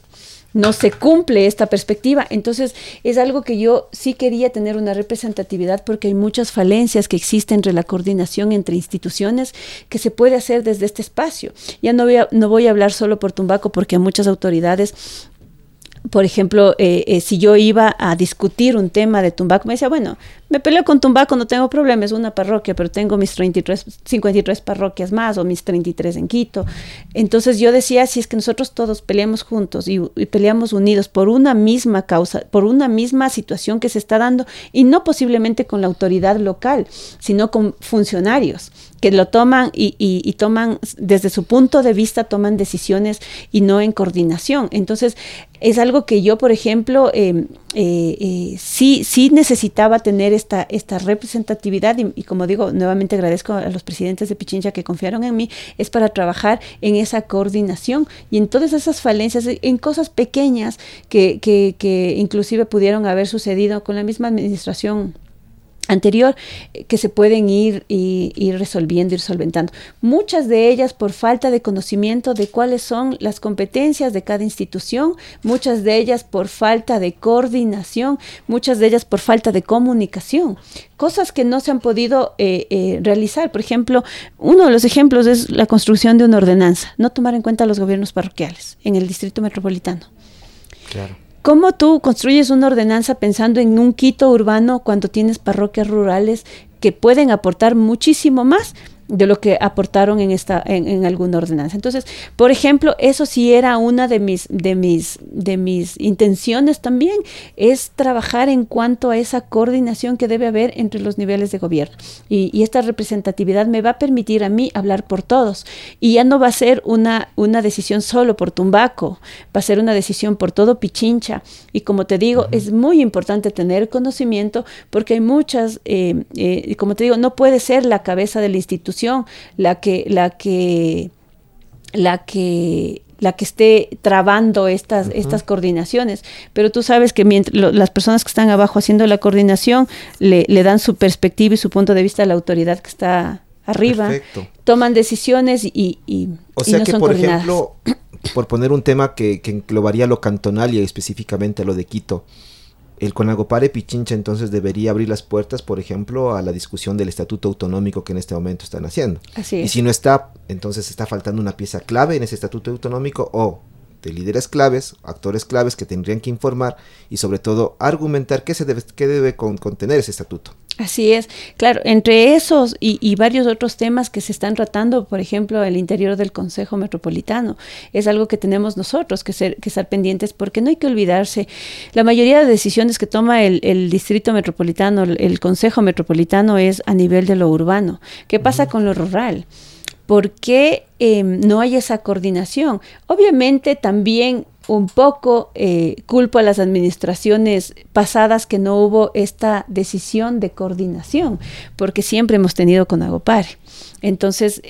no se cumple esta perspectiva. Entonces, es algo que yo sí quería tener una representatividad porque hay muchas falencias que existen entre la coordinación entre instituciones que se puede hacer desde este espacio. Ya no voy a, no voy a hablar solo por Tumbaco porque a muchas autoridades por ejemplo, eh, eh, si yo iba a discutir un tema de Tumbaco, me decía, bueno, me peleo con Tumbaco, no tengo problema, es una parroquia, pero tengo mis 33, 53 parroquias más o mis 33 en Quito. Entonces yo decía, si es que nosotros todos peleamos juntos y, peleamos unidos por una misma causa, por una misma situación que se está dando, y no posiblemente con la autoridad local, sino con funcionarios que lo toman y, y, toman desde su punto de vista, toman decisiones y no en coordinación. Entonces, es algo que yo, por ejemplo, eh, eh, eh, sí, sí necesitaba tener esta, esta representatividad y, como digo, nuevamente agradezco a los presidentes de Pichincha que confiaron en mí, es para trabajar en esa coordinación y en todas esas falencias, en cosas pequeñas que, que, que inclusive pudieron haber sucedido con la misma administración anterior eh, que se pueden ir, y, ir resolviendo, ir solventando. Muchas de ellas por falta de conocimiento de cuáles son las competencias de cada institución, muchas de ellas por falta de coordinación, muchas de ellas por falta de comunicación, cosas que no se han podido eh, eh, realizar. Por ejemplo, uno de los ejemplos es la construcción de una ordenanza, no tomar en cuenta los gobiernos parroquiales en el distrito metropolitano. Claro. ¿Cómo tú construyes una ordenanza pensando en un Quito urbano cuando tienes parroquias rurales que pueden aportar muchísimo más? De lo que aportaron en esta en, alguna ordenanza. Entonces, por ejemplo, eso sí era una de mis de mis de mis intenciones también es trabajar en cuanto a esa coordinación que debe haber entre los niveles de gobierno. Y, y, esta representatividad me va a permitir a mí hablar por todos. Y ya no va a ser una una decisión solo por Tumbaco, va a ser una decisión por todo Pichincha. Y como te digo es muy importante tener conocimiento porque hay muchas eh, eh, como te digo no puede ser la cabeza del la que, la que, la que la que esté trabando estas, estas coordinaciones. Pero tú sabes que mientras, las personas que están abajo haciendo la coordinación le, dan su perspectiva y su punto de vista a la autoridad que está arriba. Toman decisiones y, y, o sea que, por ejemplo, por poner un tema que, que englobaría lo cantonal y específicamente lo de Quito, el Conagopare Pichincha entonces debería abrir las puertas, por ejemplo, a la discusión del estatuto autonómico que en este momento están haciendo. Así Y si no está, entonces está faltando una pieza clave en ese estatuto autonómico o de líderes claves, actores claves que tendrían que informar y sobre todo argumentar qué, se debe, qué debe contener ese estatuto. Así es, claro, entre esos y, varios otros temas que se están tratando, por ejemplo, el interior del Consejo Metropolitano, es algo que tenemos nosotros que, ser, que estar pendientes porque no hay que olvidarse, la mayoría de decisiones que toma el, Distrito Metropolitano, el, Consejo Metropolitano es a nivel de lo urbano. ¿Qué pasa con lo rural? ¿Por qué em, no hay esa coordinación? Obviamente también un poco eh, culpo a las administraciones pasadas que no hubo esta decisión de coordinación, porque siempre hemos tenido con Agopar. Entonces,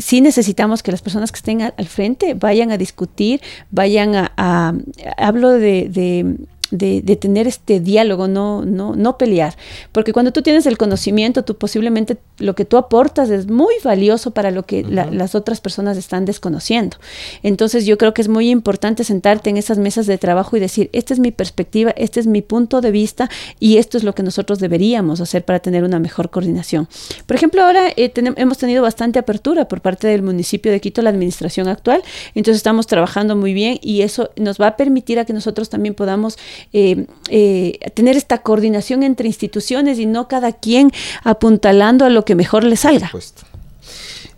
sí necesitamos que las personas que estén al frente vayan a discutir, vayan a, hablo de, tener este diálogo, no, no, no pelear. Porque cuando tú tienes el conocimiento, tú posiblemente lo que tú aportas es muy valioso para lo que las otras personas están desconociendo. Entonces yo creo que es muy importante sentarte en esas mesas de trabajo y decir, esta es mi perspectiva, este es mi punto de vista y esto es lo que nosotros deberíamos hacer para tener una mejor coordinación. Por ejemplo, ahora eh, hemos tenido bastante apertura por parte del municipio de Quito, la administración actual, entonces estamos trabajando muy bien y eso nos va a permitir a que nosotros también podamos eh, eh, tener esta coordinación entre instituciones y no cada quien apuntalando a lo que mejor le salga.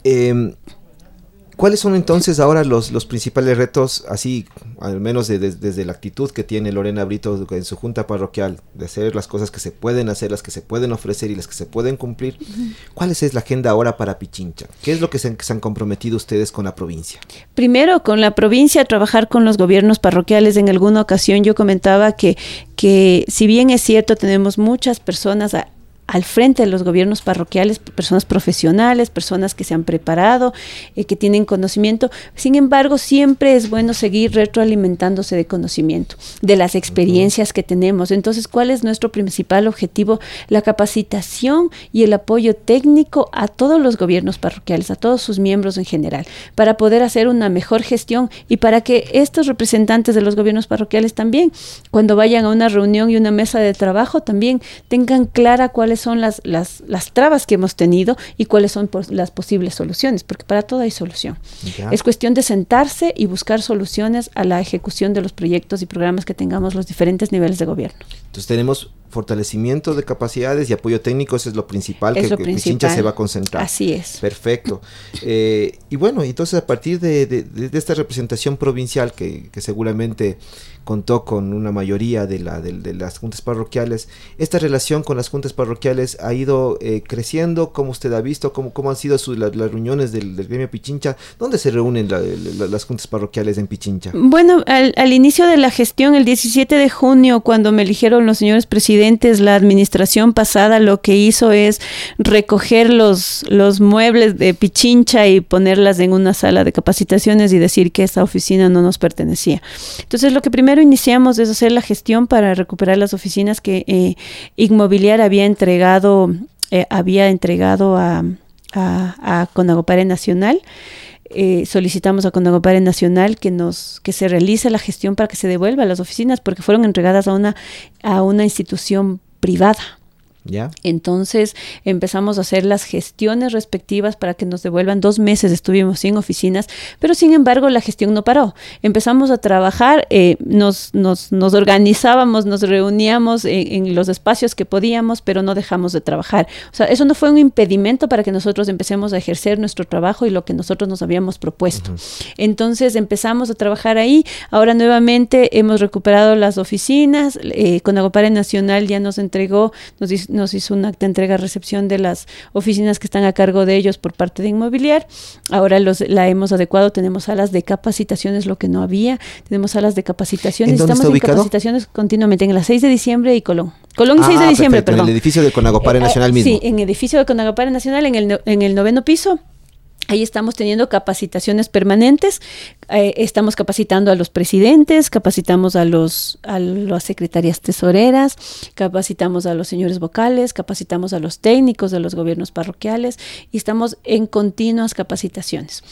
Eh, ¿Cuáles son entonces ahora los, los principales retos, así, al menos desde la actitud que tiene Lorena Brito en su junta parroquial, de hacer las cosas que se pueden hacer, las que se pueden ofrecer y las que se pueden cumplir? ¿Cuál es la agenda ahora para Pichincha? ¿Qué es lo que se, han comprometido ustedes con la provincia? Primero, con la provincia, trabajar con los gobiernos parroquiales. En alguna ocasión yo comentaba que, que si bien es cierto, tenemos muchas personas al frente de los gobiernos parroquiales, personas profesionales, personas que se han preparado, eh, que tienen conocimiento. Sin embargo, siempre es bueno seguir retroalimentándose de conocimiento, de las experiencias que tenemos. Entonces, ¿cuál es nuestro principal objetivo? La capacitación y el apoyo técnico a todos los gobiernos parroquiales, a todos sus miembros en general, para poder hacer una mejor gestión y para que estos representantes de los gobiernos parroquiales también, cuando vayan a una reunión y una mesa de trabajo, también tengan clara cuáles son las, las, las trabas que hemos tenido y cuáles son las posibles soluciones, porque para todo hay solución. Es cuestión de sentarse y buscar soluciones a la ejecución de los proyectos y programas que tengamos los diferentes niveles de gobierno. Entonces tenemos fortalecimiento de capacidades y apoyo técnico, eso es lo principal que, Pichincha se va a concentrar. Así es. Perfecto. Eh, y bueno, entonces a partir de, esta representación provincial que, que, seguramente contó con una mayoría de, la, de, las juntas parroquiales. Esta relación con las juntas parroquiales ha ido eh, creciendo, como usted ha visto, cómo, cómo han sido las reuniones del, gremio Pichincha. ¿Dónde se reúnen las juntas parroquiales en Pichincha? Bueno, al, al, inicio de la gestión, el 17 de junio, cuando me eligieron los señores presidentes, la administración pasada lo que hizo es recoger los, los muebles de Pichincha y ponerlas en una sala de capacitaciones y decir que esa oficina no nos pertenecía. Entonces, lo que primero iniciamos es hacer la gestión para recuperar las oficinas que eh, Inmobiliar había entregado, eh, había entregado a, a, a Conagopare Nacional. Eh, solicitamos a Conagopare Nacional que nos que se realice la gestión para que se devuelva a las oficinas porque fueron entregadas a una a una institución privada. Entonces empezamos a hacer las gestiones respectivas para que nos devuelvan. Dos meses estuvimos sin oficinas, pero sin embargo la gestión no paró. Empezamos a trabajar, eh, nos, nos, nos, organizábamos, nos reuníamos en, los espacios que podíamos, pero no dejamos de trabajar. O sea, eso no fue un impedimento para que nosotros empecemos a ejercer nuestro trabajo y lo que nosotros nos habíamos propuesto. Entonces empezamos a trabajar ahí. Ahora nuevamente hemos recuperado las oficinas. Eh, con Agopare Nacional ya nos entregó, nos dice nos hizo un acta de entrega-recepción de las oficinas que están a cargo de ellos por parte de Inmobiliar. Ahora los, la hemos adecuado, tenemos salas de capacitaciones, lo que no había, tenemos salas de capacitaciones. ¿En Estamos en capacitaciones continuamente en la 6 de diciembre y Colón. Colón y 6 de ah, diciembre, perdón. En el edificio de Conagopare eh, Nacional mismo. Sí, en el edificio de Conagopare Nacional, en el, en el noveno piso. Ahí estamos teniendo capacitaciones permanentes, eh, estamos capacitando a los presidentes, capacitamos a, los, a las secretarias tesoreras, capacitamos a los señores vocales, capacitamos a los técnicos de los gobiernos parroquiales y estamos en continuas capacitaciones.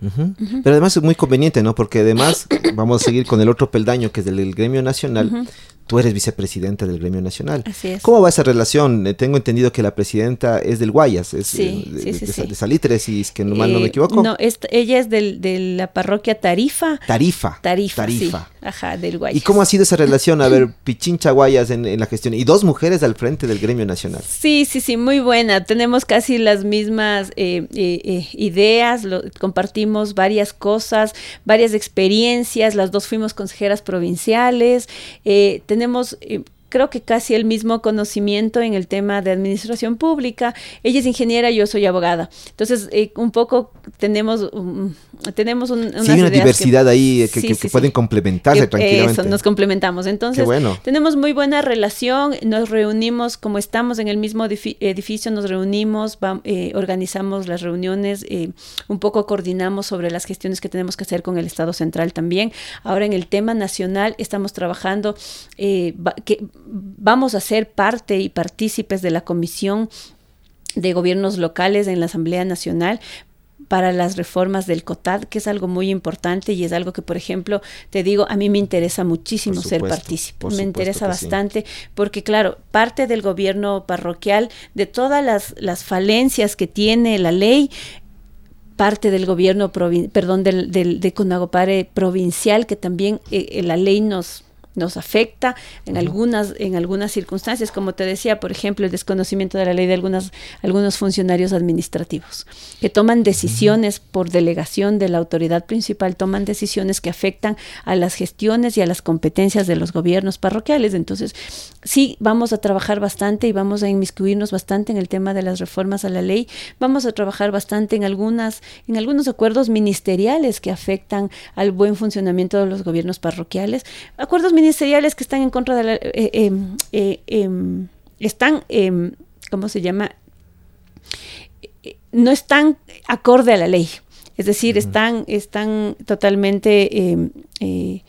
Pero además es muy conveniente, ¿no? Porque además [coughs] vamos a seguir con el otro peldaño que es del gremio nacional tú eres vicepresidenta del Gremio Nacional. Así es. ¿Cómo va esa relación? Eh, tengo entendido que la presidenta es del Guayas, es sí, eh, sí, sí, de, Salitre, si es que no, mal no me eh, equivoco. No, ella es del, de la parroquia Tarifa. Tarifa. Tarifa, Tarifa. Ajá, del Guayas. ¿Y cómo ha sido esa relación? A ver, [clears throat] Pichincha Guayas en, la gestión y dos mujeres al frente del Gremio Nacional. Sí, sí, sí, muy buena. Tenemos casi las mismas ideas, compartimos varias cosas, varias experiencias. Las dos fuimos consejeras provinciales. tenemos tenemos eh, creo que casi el mismo conocimiento en el tema de administración pública. Ella es ingeniera, yo soy abogada. Entonces, eh, un poco tenemos, um, tenemos un, una diversidad ahí eh, que, pueden complementarse tranquilamente. Eso, nos complementamos. Entonces, tenemos muy buena relación, nos reunimos, como estamos en el mismo edificio, nos reunimos, eh, organizamos las reuniones, un poco coordinamos sobre las gestiones que tenemos que hacer con el Estado Central también. Ahora, en el tema nacional, estamos trabajando que vamos a ser parte y partícipes de la Comisión de Gobiernos Locales en la Asamblea Nacional para las reformas del COTAD, que es algo muy importante y es algo que, por ejemplo, te digo, a mí me interesa muchísimo ser partícipe, me interesa bastante, porque claro, parte del gobierno parroquial, de todas las, las falencias que tiene la ley, parte del gobierno, perdón, del, del, de Conagopare provincial, que también eh, eh, la ley nos nos afecta en algunas en algunas circunstancias como te decía por ejemplo el desconocimiento de la ley de algunas algunos funcionarios administrativos que toman decisiones por delegación de la autoridad principal toman decisiones que afectan a las gestiones y a las competencias de los gobiernos parroquiales. Entonces sí vamos a trabajar bastante y vamos a inmiscuirnos bastante en el tema de las reformas a la ley vamos a trabajar bastante en algunas en algunos acuerdos ministeriales que afectan al buen funcionamiento de los gobiernos parroquiales acuerdos ministeriales que están en contra de la... Eh, em, eh, em, están, em, ¿cómo se llama? No están acorde a la ley. Es decir, están, están totalmente eh,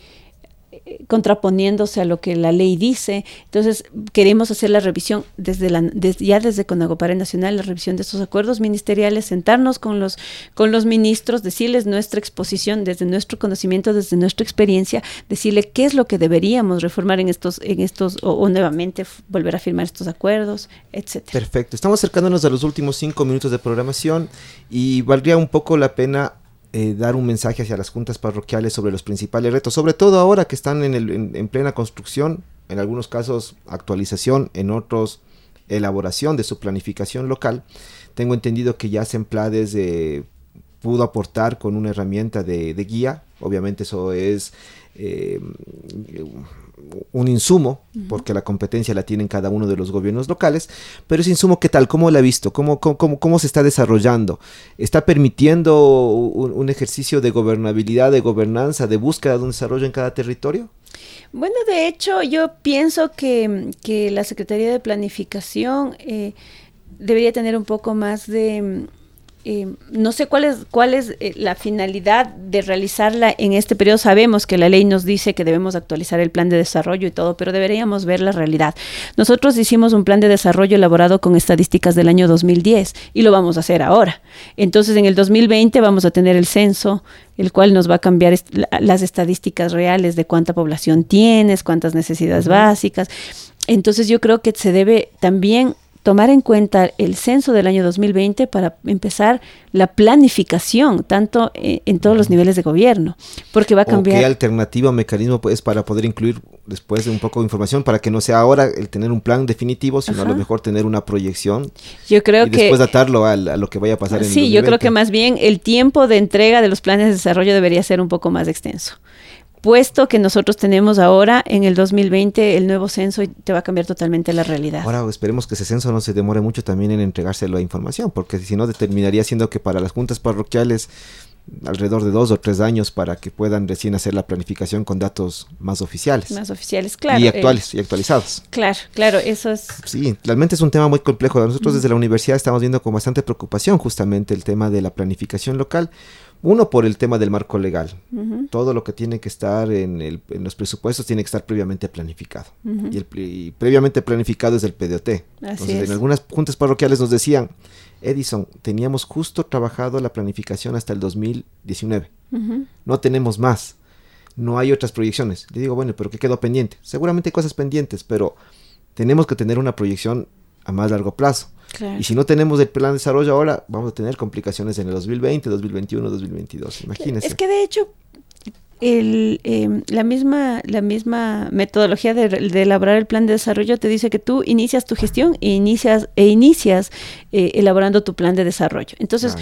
contraponiéndose a lo que la ley dice. Entonces, queremos hacer la revisión desde la, ya desde Conagopare Nacional, la revisión de estos acuerdos ministeriales, sentarnos con los, con los ministros, decirles nuestra exposición desde nuestro conocimiento, desde nuestra experiencia, decirle qué es lo que deberíamos reformar en estos, en estos, o, nuevamente volver a firmar estos acuerdos, etcétera. Perfecto. Estamos acercándonos a los últimos cinco minutos de programación y valdría un poco la pena eh, dar un mensaje hacia las juntas parroquiales sobre los principales retos, sobre todo ahora que están en, el, en, plena construcción, en algunos casos actualización, en otros elaboración de su planificación local. Tengo entendido que ya Semplades eh, pudo aportar con una herramienta de, de guía, obviamente eso es eh, un insumo, porque la competencia la tienen cada uno de los gobiernos locales, pero ese insumo, ¿qué tal? ¿Cómo lo ha visto? ¿Cómo, cómo, cómo se está desarrollando? ¿Está permitiendo un, ejercicio de gobernabilidad, de gobernanza, de búsqueda de un desarrollo en cada territorio? Bueno, de hecho, yo pienso que, la Secretaría de Planificación eh, debería tener un poco más de eh, no sé cuál es, cuál es eh, la finalidad de realizarla en este periodo. Sabemos que la ley nos dice que debemos actualizar el plan de desarrollo y todo, pero deberíamos ver la realidad. Nosotros hicimos un plan de desarrollo elaborado con estadísticas del año 2010 y lo vamos a hacer ahora. Entonces, en el 2020 vamos a tener el censo, el cual nos va a cambiar las estadísticas reales de cuánta población tienes, cuántas necesidades básicas. Entonces, yo creo que se debe también tomar en cuenta el censo del año 2020 para empezar la planificación, tanto eh, en, todos los niveles de gobierno, porque va a cambiar. ¿Qué alternativa o mecanismo es para poder incluir después de un poco de información para que no sea ahora el tener un plan definitivo, sino a lo mejor tener una proyección? Yo creo y que. después datarlo a, lo que vaya a pasar en Sí, yo creo que más bien el tiempo de entrega de los planes de desarrollo debería ser un poco más extenso puesto que nosotros tenemos ahora en el 2020 el nuevo censo y te va a cambiar totalmente la realidad. Ahora esperemos que ese censo no se demore mucho también en entregarse la información, porque si no determinaría siendo que para las juntas parroquiales alrededor de dos o tres años para que puedan recién hacer la planificación con datos más oficiales. Más oficiales, claro. Y actuales, y actualizados. Claro, claro, eso es... Sí, realmente es un tema muy complejo. Nosotros desde la universidad estamos viendo con bastante preocupación justamente el tema de la planificación local, uno, por el tema del marco legal. Todo lo que tiene que estar en, los presupuestos tiene que estar previamente planificado. y, el, previamente planificado es el PDOT. Entonces, en algunas juntas parroquiales nos decían, Edison, teníamos justo trabajado la planificación hasta el 2019. No tenemos más. No hay otras proyecciones. Le digo, bueno, pero ¿qué quedó pendiente? Seguramente hay cosas pendientes, pero tenemos que tener una proyección a más largo plazo. Y si no tenemos el plan de desarrollo ahora, vamos a tener complicaciones en el 2020, 2021, 2022. Imagínense. Es que de hecho, el, em, la, misma, la misma metodología de, elaborar el plan de desarrollo te dice que tú inicias tu gestión e inicias, e inicias eh, elaborando tu plan de desarrollo. Entonces,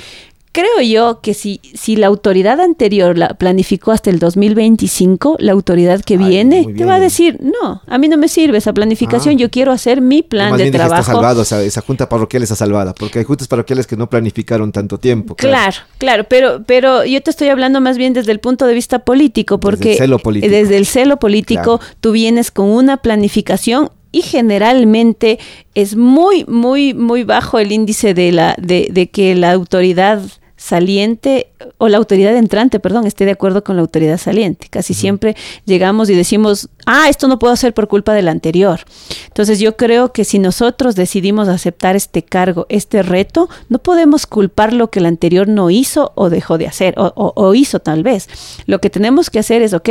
creo yo que si, si la autoridad anterior la planificó hasta el 2025, la autoridad que viene te va a decir, no, a mí no me sirve esa planificación, ah. yo quiero hacer mi plan de trabajo. Está salvado, esa junta parroquial está salvada, porque hay juntas parroquiales que no planificaron tanto tiempo. Claro, claro, pero, pero yo te estoy hablando más bien desde el punto de vista político, porque desde el celo político, desde el celo político tú vienes con una planificación y generalmente es muy, muy, muy bajo el índice de, la, de, de que la autoridad saliente o la autoridad entrante, perdón, esté de acuerdo con la autoridad saliente. Casi siempre llegamos y decimos, ah, esto no puedo hacer por culpa del anterior. Entonces yo creo que si nosotros decidimos aceptar este cargo, este reto, no podemos culpar lo que el anterior no hizo o dejó de hacer, o, o hizo tal vez. Lo que tenemos que hacer es, ok,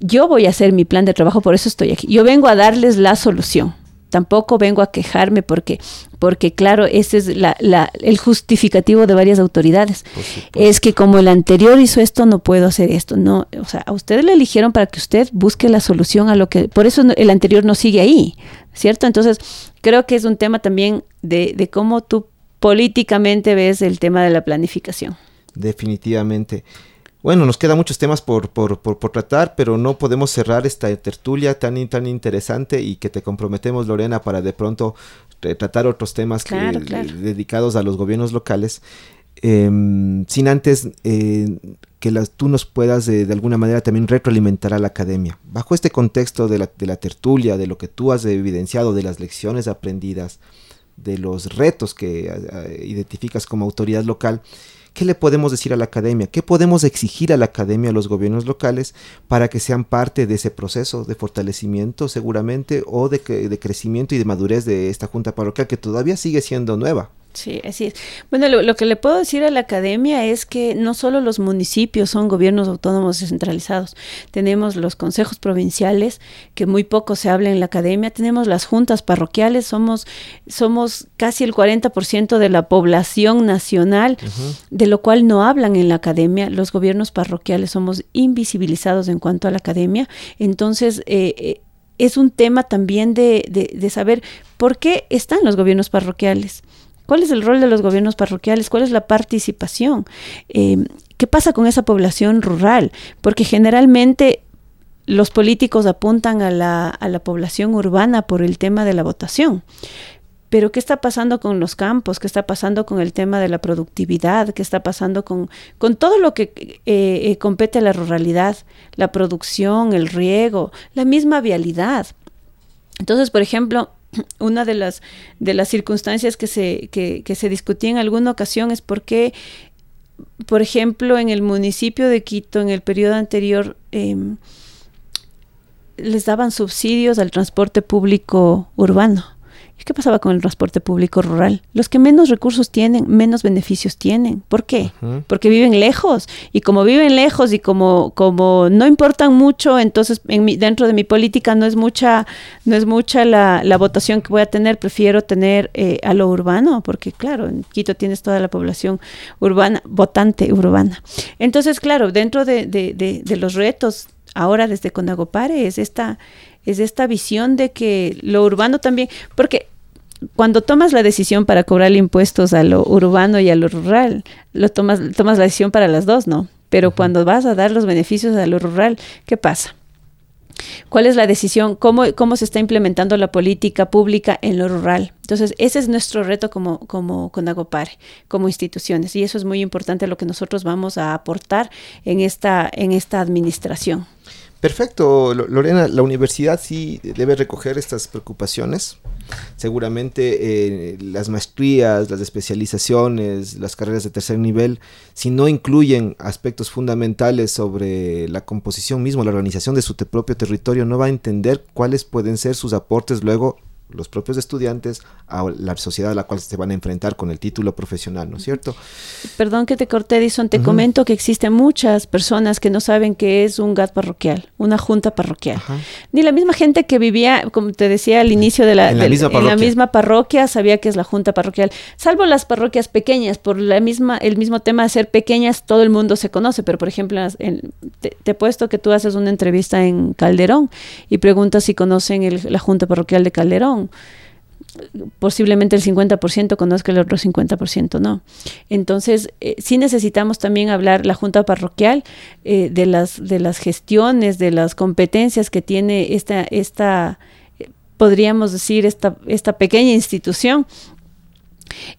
yo voy a hacer mi plan de trabajo, por eso estoy aquí. Yo vengo a darles la solución tampoco vengo a quejarme porque, porque claro, ese es la, la, el justificativo de varias autoridades. Es que como el anterior hizo esto, no puedo hacer esto. No, o sea, a usted le eligieron para que usted busque la solución a lo que, por eso el anterior no sigue ahí, ¿cierto? Entonces, creo que es un tema también de, de cómo tú políticamente ves el tema de la planificación. Definitivamente. Bueno, nos quedan muchos temas por, por, por, tratar, pero no podemos cerrar esta tertulia tan, tan interesante y que te comprometemos, Lorena, para de pronto tratar otros temas dedicados a los gobiernos locales. Em, sin antes eh, que las, tú nos puedas de alguna manera también retroalimentar a la academia. Bajo este contexto de la, de la tertulia, de lo que tú has evidenciado, de las lecciones aprendidas, de los retos que identificas como autoridad local, ¿Qué le podemos decir a la academia? ¿Qué podemos exigir a la academia, a los gobiernos locales, para que sean parte de ese proceso de fortalecimiento seguramente o de, de crecimiento y de madurez de esta junta parroquial que todavía sigue siendo nueva? Sí, así es. Bueno, lo, que le puedo decir a la academia es que no solo los municipios son gobiernos autónomos descentralizados, tenemos los consejos provinciales, que muy poco se habla en la academia, tenemos las juntas parroquiales, somos, somos casi el 40% de la población nacional, de lo cual no hablan en la academia, los gobiernos parroquiales somos invisibilizados en cuanto a la academia, entonces... Eh, eh, es un tema también de, de saber por qué están los gobiernos parroquiales ¿Cuál es el rol de los gobiernos parroquiales? ¿Cuál es la participación? Eh, ¿Qué pasa con esa población rural? Porque generalmente los políticos apuntan a la, a la población urbana por el tema de la votación. Pero ¿qué está pasando con los campos? ¿Qué está pasando con el tema de la productividad? ¿Qué está pasando con, con todo lo que eh, eh, compete a la ruralidad? La producción, el riego, la misma vialidad. Entonces, por ejemplo, [clears throat] una de las, de las circunstancias que se, que, se discutía en alguna ocasión es por qué, por ejemplo, en el municipio de Quito, en el periodo anterior, eh, les daban subsidios al transporte público urbano. ¿Y qué pasaba con el transporte público rural? Los que menos recursos tienen, menos beneficios tienen. ¿Por qué? Uh -huh. Porque viven lejos. Y como viven lejos y como, como no importan mucho, entonces en mi, dentro de mi política no es mucha, no es mucha la, la votación que voy a tener. Prefiero tener eh, a lo urbano, porque claro, en Quito tienes toda la población urbana, votante urbana. Entonces, claro, dentro de, de, de, de los retos ahora desde Conagopare es esta, es esta visión de que lo urbano también, porque cuando tomas la decisión para cobrar impuestos a lo urbano y a lo rural, lo tomas, tomas la decisión para las dos, ¿no? Pero cuando vas a dar los beneficios a lo rural, ¿qué pasa? ¿Cuál es la decisión? ¿Cómo, ¿Cómo se está implementando la política pública en lo rural? Entonces, ese es nuestro reto como, como Conagopare, como instituciones. Y eso es muy importante lo que nosotros vamos a aportar en esta, en esta administración. Perfecto, Lorena. La universidad sí debe recoger estas preocupaciones. Seguramente eh, las maestrías, las especializaciones, las carreras de tercer nivel, si no incluyen aspectos fundamentales sobre la composición misma, la organización de su propio territorio, no va a entender cuáles pueden ser sus aportes luego los propios estudiantes a la sociedad a la cual se van a enfrentar con el título profesional, ¿no es cierto? Perdón que te corté, Edison, te uh -huh. comento que existen muchas personas que no saben qué es un GAT parroquial, una junta parroquial. Ni la misma gente que vivía, como te decía al inicio de la, en la, de, misma, en la misma parroquia sabía que es la junta parroquial, salvo las parroquias pequeñas, por la misma, el mismo tema de ser pequeñas, todo el mundo se conoce, pero por ejemplo, en, te, te, he puesto que tú haces una entrevista en Calderón y preguntas si conocen el, la junta parroquial de Calderón posiblemente el 50% conozca el otro 50% no. Entonces, eh, sí necesitamos también hablar la Junta Parroquial eh, de, las, de las gestiones, de las competencias que tiene esta, esta podríamos decir, esta, esta pequeña institución.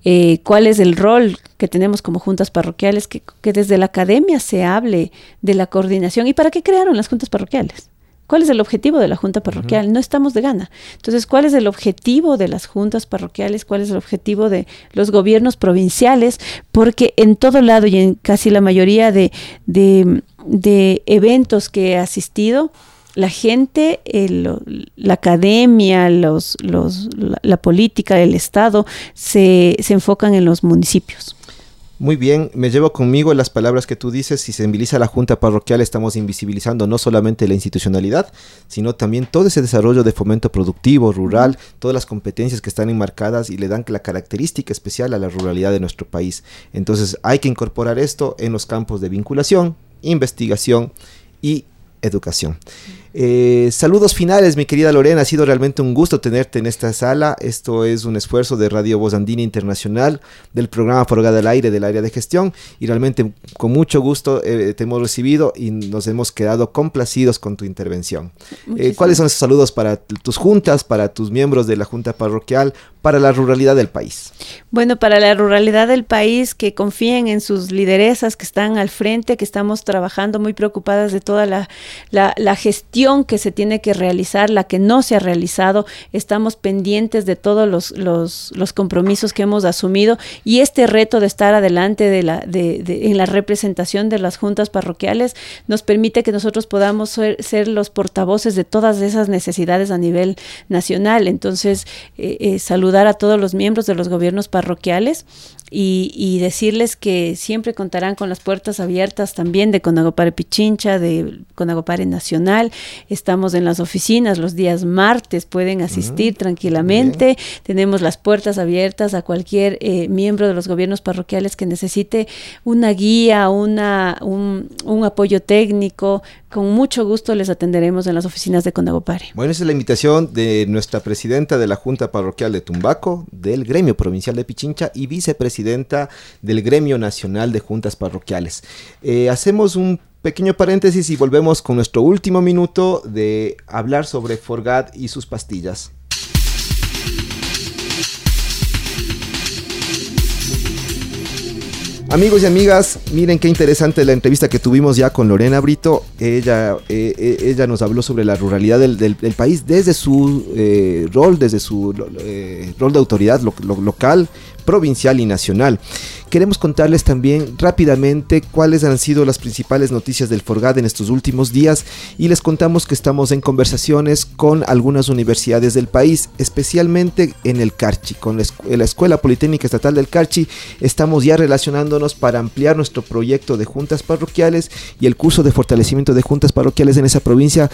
Eh, cuál es el rol que tenemos como juntas parroquiales, que desde la academia se hable de la coordinación. ¿Y para qué crearon las juntas parroquiales? ¿Cuál es el objetivo de la junta parroquial? Uh -huh. No estamos de gana. Entonces, ¿cuál es el objetivo de las juntas parroquiales? ¿Cuál es el objetivo de los gobiernos provinciales? Porque en todo lado y en casi la mayoría de, de, de eventos que he asistido, la gente, el, la academia, los, los, la, la, política, el Estado, se, se enfocan en los municipios. Muy bien, me llevo conmigo las palabras que tú dices. Si se invisibiliza la Junta Parroquial, estamos invisibilizando no solamente la institucionalidad, sino también todo ese desarrollo de fomento productivo, rural, todas las competencias que están enmarcadas y le dan la característica especial a la ruralidad de nuestro país. Entonces hay que incorporar esto en los campos de vinculación, investigación y educación. Eh, saludos finales, mi querida Lorena. Ha sido realmente un gusto tenerte en esta sala. Esto es un esfuerzo de Radio Voz Andina Internacional, del programa Forgada al Aire del área de gestión. Y realmente con mucho gusto eh, te hemos recibido y nos hemos quedado complacidos con tu intervención. Eh, ¿Cuáles son esos saludos para tus juntas, para tus miembros de la Junta Parroquial, para la ruralidad del país? Bueno, para la ruralidad del país, que confíen en sus lideresas que están al frente, que estamos trabajando muy preocupadas de toda la, la, gestión que se tiene que realizar, la que no se ha realizado. Estamos pendientes de todos los, los, los compromisos que hemos asumido y este reto de estar adelante de la, de, de, en la representación de las juntas parroquiales nos permite que nosotros podamos ser, los portavoces de todas esas necesidades a nivel nacional. Entonces, eh, eh, a todos los miembros de los gobiernos parroquiales y, y, decirles que siempre contarán con las puertas abiertas también de Conagopare Pichincha, de Conagopare Nacional. Estamos en las oficinas los días martes, pueden asistir uh -huh. tranquilamente. Bien. Tenemos las puertas abiertas a cualquier eh, miembro de los gobiernos parroquiales que necesite una guía, una, un, un apoyo técnico, con mucho gusto les atenderemos en las oficinas de Condagopare. Bueno, esa es la invitación de nuestra presidenta de la Junta Parroquial de Tumbaco, del Gremio Provincial de Pichincha y vicepresidenta del Gremio Nacional de Juntas Parroquiales. Eh, hacemos un pequeño paréntesis y volvemos con nuestro último minuto de hablar sobre Forgat y sus pastillas. Amigos y amigas, miren qué interesante la entrevista que tuvimos ya con Lorena Brito. Ella, eh, eh, ella nos habló sobre la ruralidad del, país desde su rol, desde su rol de autoridad local, provincial y nacional. Queremos contarles también rápidamente cuáles han sido las principales noticias del Forgad en estos últimos días y les contamos que estamos en conversaciones con algunas universidades del país, especialmente en el Carchi, con la Escuela Politécnica Estatal del Carchi. Estamos ya relacionándonos para ampliar nuestro proyecto de juntas parroquiales y el curso de fortalecimiento de juntas parroquiales en esa provincia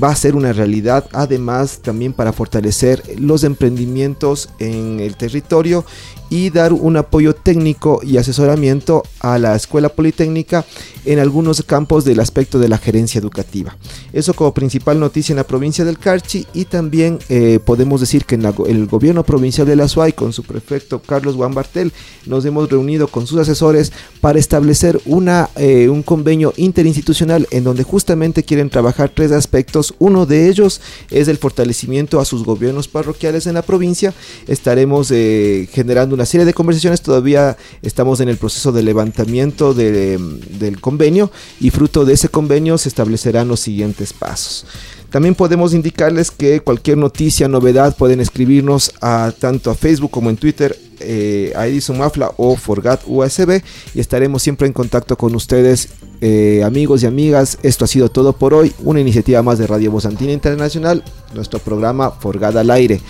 va a ser una realidad, además también para fortalecer los emprendimientos en el territorio y dar un apoyo técnico y asesoramiento a la Escuela Politécnica en algunos campos del aspecto de la gerencia educativa. Eso como principal noticia en la provincia del Carchi y también eh, podemos decir que en el gobierno provincial de la SUAY con su prefecto Carlos Juan Bartel nos hemos reunido con sus asesores para establecer una, eh, un convenio interinstitucional en donde justamente quieren trabajar tres aspectos. Uno de ellos es el fortalecimiento a sus gobiernos parroquiales en la provincia. Estaremos eh, generando una serie de conversaciones, todavía estamos en el proceso de levantamiento del convenio y fruto de ese convenio se establecerán los siguientes pasos. También podemos indicarles que cualquier noticia, novedad, pueden escribirnos a tanto a Facebook como en Twitter eh, a Edison Mafla o Forgat USB y estaremos siempre en contacto con ustedes, eh, amigos y amigas. Esto ha sido todo por hoy, una iniciativa más de Radio Bozantina Internacional, nuestro programa Forgat al aire.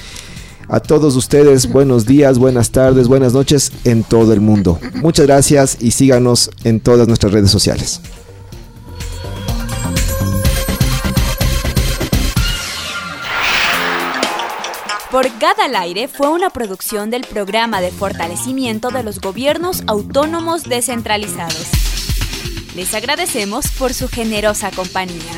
A todos ustedes, buenos días, buenas tardes, buenas noches en todo el mundo. Muchas gracias y síganos en todas nuestras redes sociales. Por Gada al Aire fue una producción del Programa de Fortalecimiento de los Gobiernos Autónomos Descentralizados. Les agradecemos por su generosa compañía.